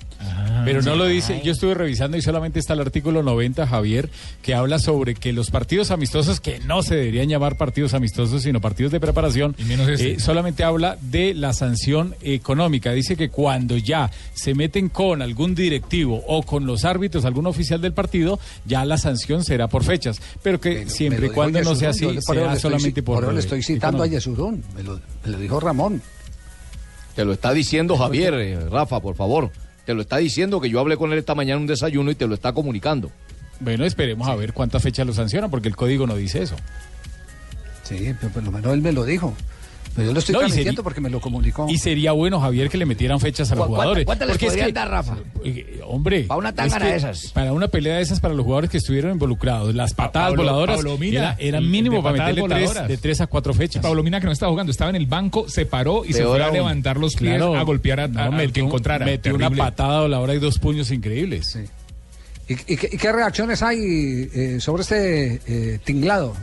Pero no lo dice, yo estuve revisando y solamente está el artículo 90, Javier, que habla sobre que los partidos amistosos, que no se deberían llamar partidos amistosos, sino partidos de preparación, este. eh, solamente habla de la sanción económica. Dice que cuando ya se meten con algún directivo o con los árbitros, algún oficial del partido, ya la sanción será por fechas. Pero que siempre y lo cuando no sea así, estoy solamente por... por eso le eh, estoy citando a. Yesurún, me lo, me lo dijo Ramón. Te lo está diciendo Javier, eh, Rafa, por favor. Te lo está diciendo que yo hablé con él esta mañana en un desayuno y te lo está comunicando. Bueno, esperemos a ver cuántas fechas lo sancionan, porque el código no dice eso. Sí, pero por lo menos él me lo dijo. Pero yo lo estoy No, y transmitiendo sería- porque me lo comunicó. Y sería bueno, Javier, que le metieran fechas a los ¿Cu- jugadores. cuántas- cuántas les Porque es podrían que- dar, Rafa? eh, Hombre. Pa' una es que de esas. Para una pelea de esas para los jugadores que estuvieron involucrados. Las patadas Pablo- voladoras Pablo Mina, era, era el- mínimo el para meterle tres, de tres a cuatro fechas. Pablo Mina, que no estaba jugando, estaba en el banco, se paró y se fue a levantar los pies Claro. a golpear a, a- No, al que metió- encontrara. Metió una Terrible. patada voladora y dos puños increíbles. ¿Y, y qué, y qué reacciones hay eh, sobre este eh, tinglado?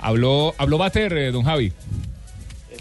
Habló, habló Bater, eh, don Javi.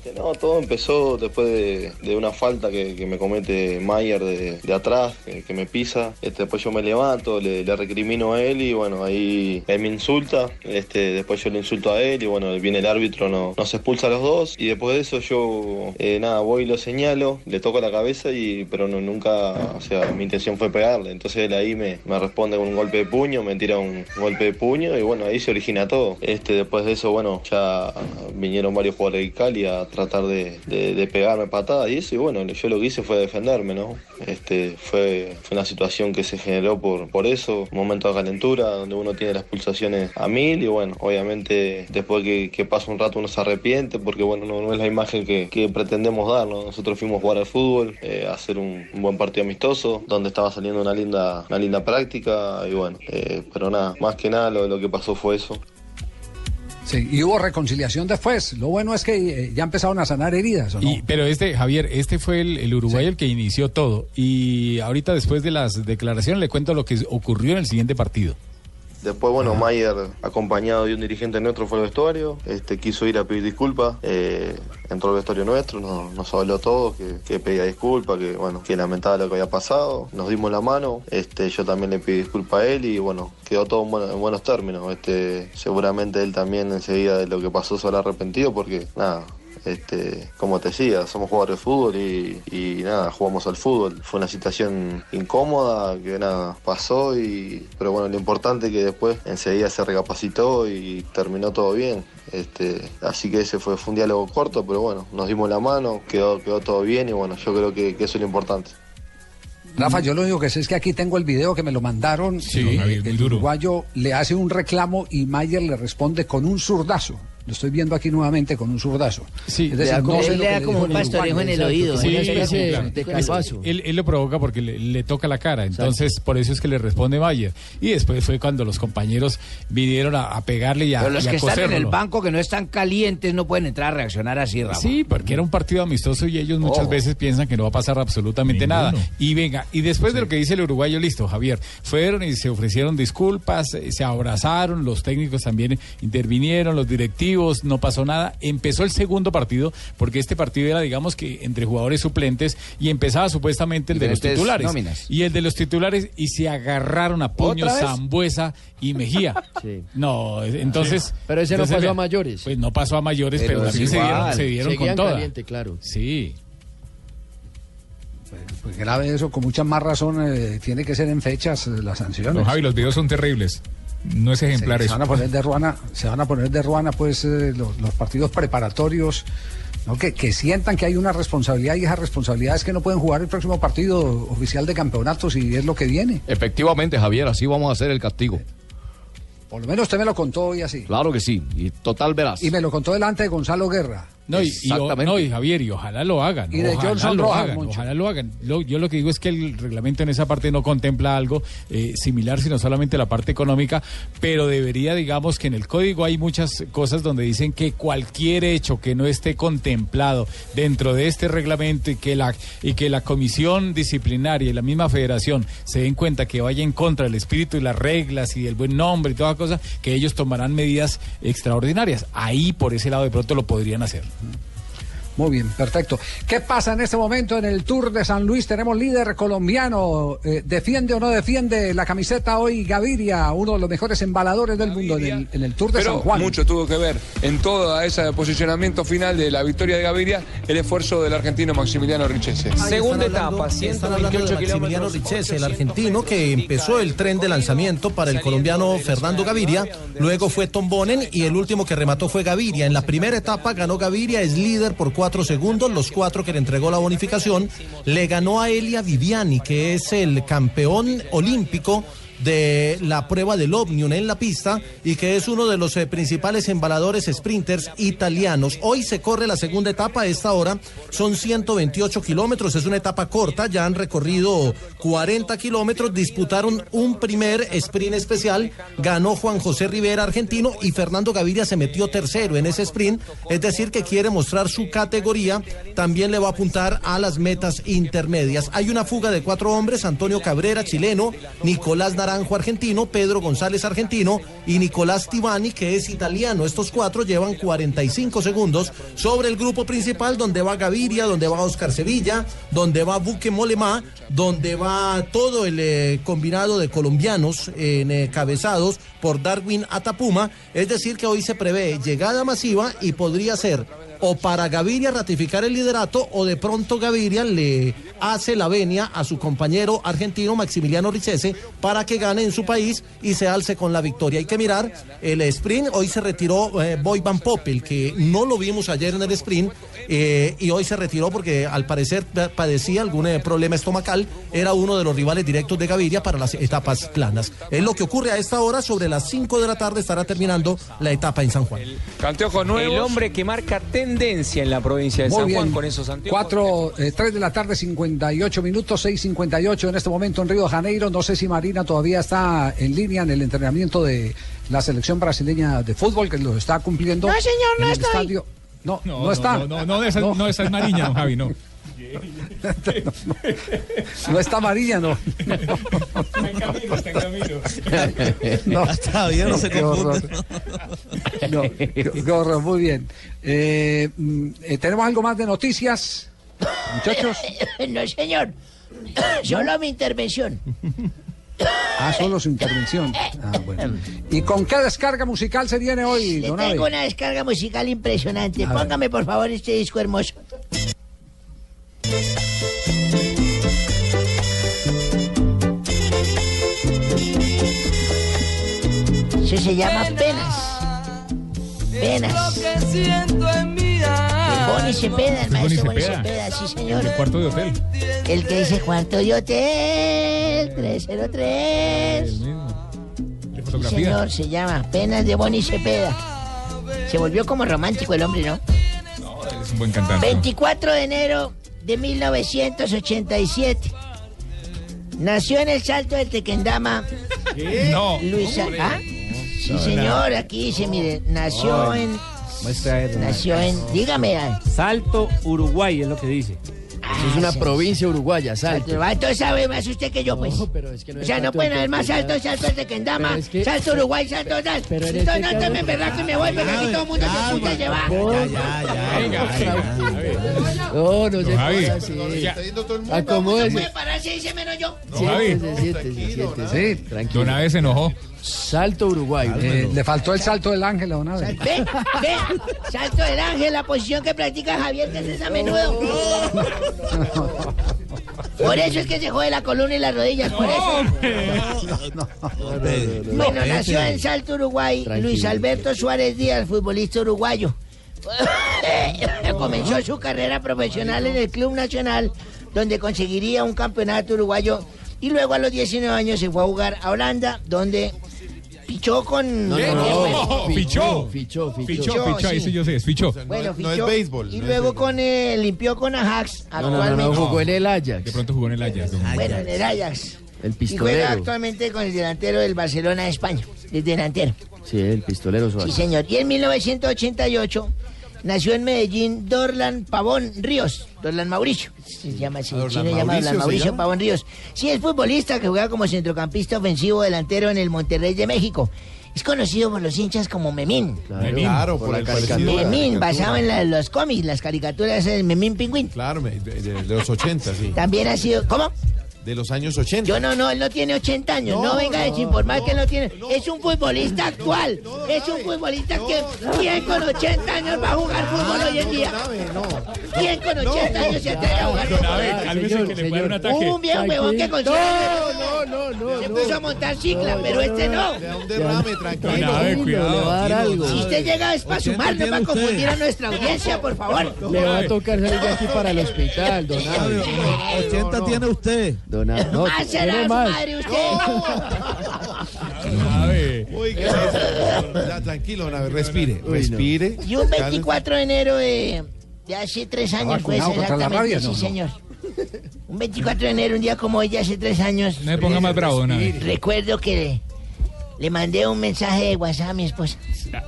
Este, no, todo empezó después de, una falta que, me comete Mayer de, atrás, que, me pisa. Este, después yo me levanto, le, recrimino a él y bueno, ahí él me insulta. Este, después yo le insulto a él y bueno, viene el árbitro, no, nos expulsa a los dos. Y después de eso yo, eh, nada, voy y lo señalo, le toco la cabeza y pero no, nunca, o sea, mi intención fue pegarle. Entonces él ahí me, me responde con un golpe de puño, me tira un golpe de puño y bueno, ahí se origina todo. Este, después de eso, bueno, ya vinieron varios jugadores de Cali a tratar de, pegarme patadas y eso, y bueno, yo lo que hice fue defenderme, ¿no? Este, fue, fue una situación que se generó por, por eso, un momento de calentura, donde uno tiene las pulsaciones a mil y bueno, obviamente después que, que pasa un rato uno se arrepiente porque bueno, no, es la imagen que, pretendemos dar, ¿no? Nosotros fuimos a jugar al fútbol, eh, a hacer un, buen partido amistoso, donde estaba saliendo una linda, una linda práctica y bueno, eh, pero nada, más que nada lo que pasó fue eso. Sí, y hubo reconciliación después. Lo bueno es que eh, ya empezaron a sanar heridas, ¿o no? Y- pero este, Javier, este fue el, el uruguayo el que inició todo. Y ahorita, después de las declaraciones, le cuento lo que ocurrió en el siguiente partido. Después, bueno, Mayer, acompañado de un dirigente nuestro, fue al vestuario, este, quiso ir a pedir disculpas, eh, entró al vestuario nuestro, nos, nos habló todo, que, que pedía disculpas, que bueno, que lamentaba lo que había pasado, nos dimos la mano, este, yo también le pedí disculpas a él y bueno, quedó todo en, bueno- en buenos términos, este, seguramente él también enseguida de lo que pasó se habrá arrepentido porque nada, este, como te decía, somos jugadores de fútbol y, y nada, jugamos al fútbol. Fue una situación incómoda que nada, pasó y pero bueno, lo importante es que después enseguida se recapacitó y terminó todo bien. Este, así que ese fue, fue un diálogo corto, pero bueno, nos dimos la mano, quedó, quedó todo bien y bueno, yo creo que, que eso es lo importante. Rafa, yo lo único que sé es que aquí tengo el video que me lo mandaron. Sí, Eh, el duro. uruguayo le hace un reclamo y Mayer le responde con un zurdazo. Lo estoy viendo aquí nuevamente con un zurdazo. Sí, es decir, no sé lo que dijo el. Sí, Exacto, sí, como calvazo. él, él lo provoca porque le, le toca la cara, entonces por eso es que le responde Mayer. Y después fue cuando los compañeros vinieron a, a pegarle y a, Pero los y a que están en el banco que no están calientes no pueden entrar a reaccionar así, Rafa. Sí, porque era un partido amistoso y ellos muchas Ojo. veces piensan que no va a pasar absolutamente Ninguno. nada. Y venga, y después de lo que dice el uruguayo, listo, Javier, fueron y se ofrecieron disculpas, eh, se abrazaron, los técnicos también intervinieron, los directivos. No pasó nada. Empezó el segundo partido, porque este partido era, digamos que entre jugadores suplentes, y empezaba supuestamente el de los titulares. nóminas. Y el de los titulares, y se agarraron a puños. Zambuesa y Mejía. No, entonces. Pero ese no pasó a mayores. Pues no pasó a mayores, pero, también se igual. dieron, se dieron con toda. caliente, claro. Sí. Pues grave eso, con mucha más razón eh, tiene que ser en fechas eh, las sanciones. Don Javi, los videos son terribles. No es ejemplar se, eso. van a poner de ruana, se van a poner de ruana pues eh, los, los partidos preparatorios, ¿no? que, que sientan que hay una responsabilidad y esa responsabilidad es que no pueden jugar el próximo partido oficial de campeonatos y es lo que viene. Efectivamente, Javier, así vamos a hacer el castigo. Por lo menos usted me lo contó hoy así. Claro que sí, y total verás. Y me lo contó delante de Gonzalo Guerra. No y, no, y Javier, y ojalá lo hagan. Y de ojalá Johnson lo Rojas, hagan, ojalá lo hagan. Lo- yo lo que digo es que el reglamento en esa parte no contempla algo eh, similar, sino solamente la parte económica, pero debería, digamos, que en el código hay muchas cosas donde dicen que cualquier hecho que no esté contemplado dentro de este reglamento y que la y que la comisión disciplinaria y la misma federación se den cuenta que vaya en contra del espíritu y las reglas y del buen nombre y toda cosa, que ellos tomarán medidas extraordinarias. Ahí por ese lado de pronto lo podrían hacer. Mm-hmm. Muy bien, perfecto. ¿Qué pasa en este momento en el Tour de San Luis? Tenemos líder colombiano. Eh, ¿Defiende o no defiende la camiseta hoy Gaviria, uno de los mejores embaladores del mundo en el, en el Tour de San Pero Juan? mucho tuvo que ver en todo ese posicionamiento final de la victoria de Gaviria el esfuerzo del argentino Maximiliano Richese. Segunda etapa, están 128 hablando de Maximiliano kilómetros. Richese, el argentino que empezó el tren de lanzamiento para el colombiano Fernando Gaviria, luego fue Tom Bonen y el último que remató fue Gaviria. En la primera etapa ganó Gaviria, es líder por cuatro segundos, los cuatro que le entregó la bonificación, le ganó a Elia Viviani, que es el campeón olímpico de la prueba del Omnium en la pista y que es uno de los eh, principales embaladores sprinters italianos. Hoy se corre la segunda etapa, a esta hora son 128 kilómetros, es una etapa corta, ya han recorrido 40 kilómetros, disputaron un primer sprint especial, ganó Juan José Rivera, argentino, y Fernando Gaviria se metió tercero en ese sprint, es decir, que quiere mostrar su categoría, también le va a apuntar a las metas intermedias. Hay una fuga de cuatro hombres, Antonio Cabrera, chileno, Nicolás Naranjo, argentino, Pedro González, argentino, y Nicolás Tibani, que es italiano. Estos cuatro llevan 45 segundos sobre el grupo principal, donde va Gaviria, donde va Oscar Sevilla, donde va Buque Molemá, donde va todo el eh, combinado de colombianos encabezados por Darwin Atapuma. Es decir, que hoy se prevé llegada masiva y podría ser o para Gaviria ratificar el liderato o de pronto Gaviria le hace la venia a su compañero argentino Maximiliano Richese para que gane en su país y se alce con la victoria. Hay que mirar el sprint, hoy se retiró eh, Boy Van Poppel, que no lo vimos ayer en el sprint eh, y hoy se retiró porque al parecer pa- padecía algún eh, problema estomacal, era uno de los rivales directos de Gaviria para las etapas planas. Es lo que ocurre a esta hora, sobre las 5 de la tarde estará terminando la etapa en San Juan. Nuevos. El hombre que marca tendencia en la provincia de Muy San bien. Juan con esos anteojos. 4, 3 de la tarde, 58 minutos, 6.58 en este momento en Río de Janeiro. No sé si Marina todavía está en línea en el entrenamiento de la selección brasileña de fútbol, que lo está cumpliendo. No, señor, no en el estoy. estadio. No, no, no, está. no, no, no, esa- no, esa es Mariña, don Javi, no. No está Marina, no. No, Está bien, no se confunde. No, qué, qué horror, muy bien. Eh, mm, eh, ¿Tenemos algo más de noticias, muchachos? No, señor. Solo mi intervención. Ah, solo su intervención. Ah, bueno. ¿Y con qué descarga musical se viene hoy, Le don tengo Abe? una descarga musical impresionante. A ver. Póngame, por favor, este disco hermoso. Eso se llama Penas. Penas. que siento en mi El Boni Cepeda, el maestro Boni Cepeda. Cepeda, sí, señor. El cuarto de hotel. El que dice cuarto de hotel 303. De Sí, señor, se llama Penas de Boni Cepeda. Se volvió como romántico el hombre, ¿no? Es un buen cantante. 24 de enero de 1987. Nació en el Salto del Tequendama. No. Luisa. hombre. ¿Ah? Sí, No, señor, aquí dice, mire, nació en. Muestra Nació en. Dígame. ah. Salto Uruguay es lo que dice. Eso es una provincia uruguaya, Salto. Entonces sabe más usted que yo, pues. pero es que no o es sea, no pueden haber más saltos, saltos de Kendama, Pero es que- salto Uruguay, salto tal. Pero en Entonces este no caso- te me verdad que me voy, porque aquí todo el mundo se puta a llevar. No, no se Javi, ponga así. ya. ¿No Acomódese. puede pararse y dice menos yo? Siéntese, siéntese, siéntese. Sí, Tranquilo. Don Abe se enojó. Salto Uruguay. Eh, le faltó el salto del ángel a don Abe. Ve, ve, salto del ángel, la posición que practica Javier Terces a menudo. Por eso es que se jode la columna y las rodillas, por eso. Bueno, nació en Salto, Uruguay, Tranquilo. Luis Alberto Suárez Díaz, futbolista uruguayo. Comenzó su carrera profesional en el Club Nacional, donde conseguiría un campeonato uruguayo. Y luego a los 19 años se fue a jugar a Holanda, donde pichó con... No, no, no. Fichó. Fichó, fichó. Fichó, fichó, ahí sí yo sé, es fichó. Bueno, no es fichó. béisbol, Y luego con eh, limpió con Ajax. No, no, no, Actualmente. no, jugó en el De Ajax. pronto jugó en el Ajax. Bueno, en el Ajax. El Y juega pistolero. actualmente con el delantero del Barcelona de España. El delantero. Sí, el pistolero Sí, Suárez. señor. Y en 1988 nació en Medellín Dorlan Pavón Ríos. Dorlan Mauricio. Se llama así. Dorlan chino llama Mauricio, Dorlan ¿se Mauricio llama? Pavón Ríos. Sí, es futbolista que juega como centrocampista ofensivo delantero en el Monterrey de México. Es conocido por los hinchas como Memín. Claro, por, la el caricatura. la Memín, basado en la- los cómics, las caricaturas de Memín Pingüín. Claro, me- de, de- de los 80, sí. También ha sido. ¿Cómo? De los años 80. Yo no, no, él no tiene 80 años. No, No, venga a no, desinformar que él no tiene. es un futbolista actual. es un futbolista que. ¿Quién con 80 años va a jugar fútbol hoy en día? ¿Quién con 80 años se atreve a jugar fútbol? Un viejo huevón que con No, no, no, no. Se puso a montar cicla, pero este no. Le da un derrame, tranquilo. Abe, Le va a cuidado. dar algo. Si usted llega es para 80 sumar, no para confundir a nuestra audiencia, por favor. Le va a tocar salir de aquí para el hospital, don Abe. 80 tiene usted. Don Abe. No, Más será más. madre usted. Don Abe. Uy, ¿qué es eso? Ya, tranquilo, Nave, respire, no. respire. Y un 24 de enero de, de hace tres años, pues exactamente, rabia, sí, no, no. señor. Un 24 de enero, un día como hoy, de hace tres años, No se ponga más bravo, Don Abe. recuerdo que le, le mandé un mensaje de WhatsApp a mi esposa.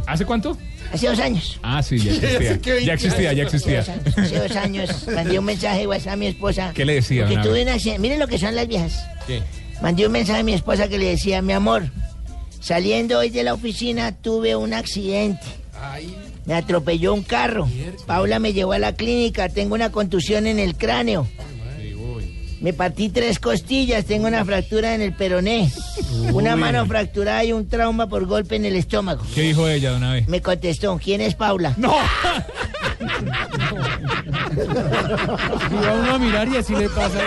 ¿Hace cuánto? Hace dos años. Ah, sí, ya existía. Ya existía, ya existía. Hace dos años mandé un mensaje de WhatsApp a mi esposa. ¿Qué le decía, Abe? tuve una... accidente. Miren lo que son las viejas. ¿Qué? Mandé un mensaje a mi esposa que le decía, mi amor, saliendo hoy de la oficina tuve un accidente. Me atropelló un carro. Paula me llevó a la clínica, tengo una contusión en el cráneo. Me partí tres costillas, tengo una fractura en el peroné, una mano fracturada y un trauma por golpe en el estómago. ¿Qué dijo ella, Don Abe? Me contestó, ¿quién es Paula? ¡No! Y va uno a mirar y así le pasa.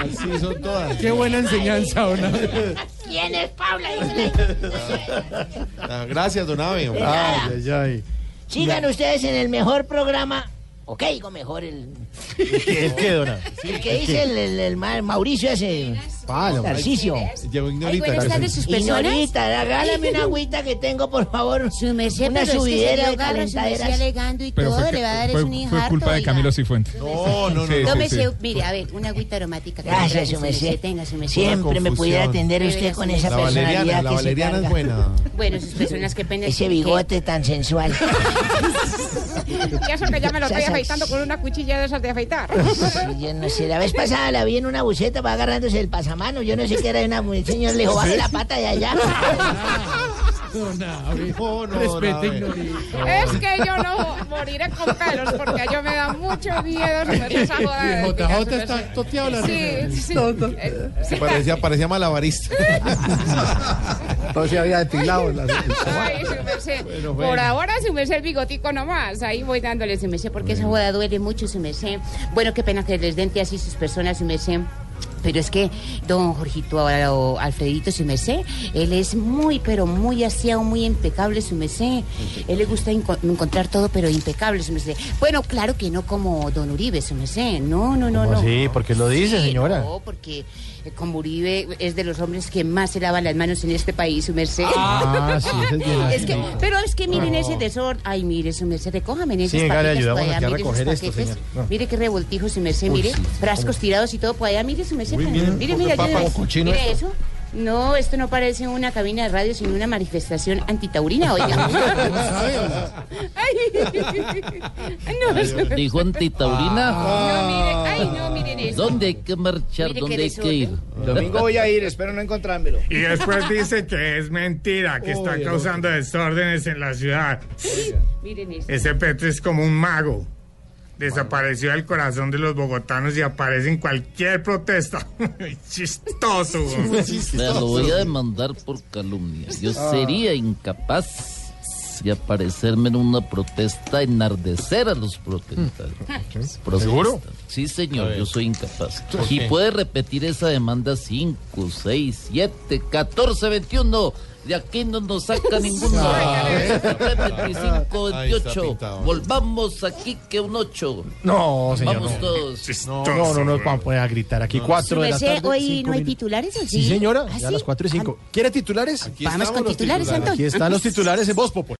Así son todas. Qué buena enseñanza, don Abe. ¿Quién es Paula? Dígale. Ah, Gracias, don Abe. hombre. nada. Ay, ay, ay. Sigan ustedes en el mejor programa. Ok, digo mejor el, ¿El qué, don Abe? el que dice el, el- el Ma- Mauricio ese. Tarcicio. Llegó Ignorita. buenas gracias. tardes, sus personas. Ignorita, regálame una agüita que tengo, por favor. Su merced, Una pero es que se subidera de calentaderas. alegando y Pero todo, fue, le va a dar fue- es un fue infarto. culpa de. Camilo Cifuentes. No, no, no. Sí, sí, Tómese, sí. mire, a ver, una agüita aromática. Gracias, su merced. Tenga, su merced. Siempre me pudiera atender De usted con esa La merced. valeriana, personalidad la que se valeriana es buena. Bueno, sus personas que pena. Ese bigote tan sensual. Y eso que ya me lo estoy afeitando con una cuchilla de esas de afeitar. Sí, yo no sé, la vez pasada la vi en una buceta, va agarrándose el pasamano. Yo no sé qué era una mu- señor, le dijo, baje la pata de allá. No, no. Ignorita. Es que yo no moriré con pelos porque a yo me da mucho miedo esa joda. de- Y JJ está toteado la Sí, sí. Eh, sí, Parecía, parecía malabarista. Entonces se había depilado. la- Ay, su merced. Por ahora su merced el bigotico nomás. Ahí voy dándole Su merced, porque esa boda duele mucho, su merced. Bueno, qué pena que les den así sus personas, su merced. Pero es que don Jorgito o Alfredito, su merced, él es muy, pero muy aseado, muy impecable, su merced. Él le gusta enco- encontrar todo, pero impecable, su merced. Bueno, claro que no como don Uribe, su merced. No, no, no, no. Sí, porque lo dice, Sí, señora. No, porque eh, como Uribe es de los hombres que más se lavan las manos en este país, su merced. Ah, sí, es bien Es que, pero es que miren ese desorden. Ay, mire, su merced, recójame en esos Sí, ayudamos allá, a recoger esto, paquetes. señor. No. Mire qué revoltijo, su merced, Uy, mire, sí, frascos tirados y todo por allá, mire su merced. Muy pa- bien, mire, mire, papa esto. eso. No, esto no parece una cabina de radio, sino una manifestación antitaurina, oiga. No, Dijo antitaurina. No, miren, ay, no, miren eso. ¿Dónde hay que marchar? Mire ¿Dónde hay que ir? Domingo voy a ir, espero no encontrármelo. Y después dice que es mentira, que está Uy, causando desórdenes en la ciudad. Miren eso. Ese Petro es como un mago. Desapareció del corazón de los bogotanos y aparece en cualquier protesta. Chistoso. güey. Me lo voy a demandar por calumnia. Yo Ah. sería incapaz de aparecerme en una protesta, enardecer a los protestantes. ¿Seguro? Sí, señor, yo soy incapaz. ¿Por Y puede repetir esa demanda 5, 6, 7, 14, 21. De aquí no nos saca ninguno. Ay. 25, Ahí está 28. pintado. Volvamos aquí que un 8. No, señor. Vamos no. todos. No, no, no nos vamos a poner a gritar aquí. Cuatro Su de la tarde. hoy no hay titulares, ¿o sí? Sí, señora. ¿Ah, Ya a las cuatro y cinco. ¿Quiere titulares? Vamos con titulares, Antonio. Aquí están los titulares en Voz Populi.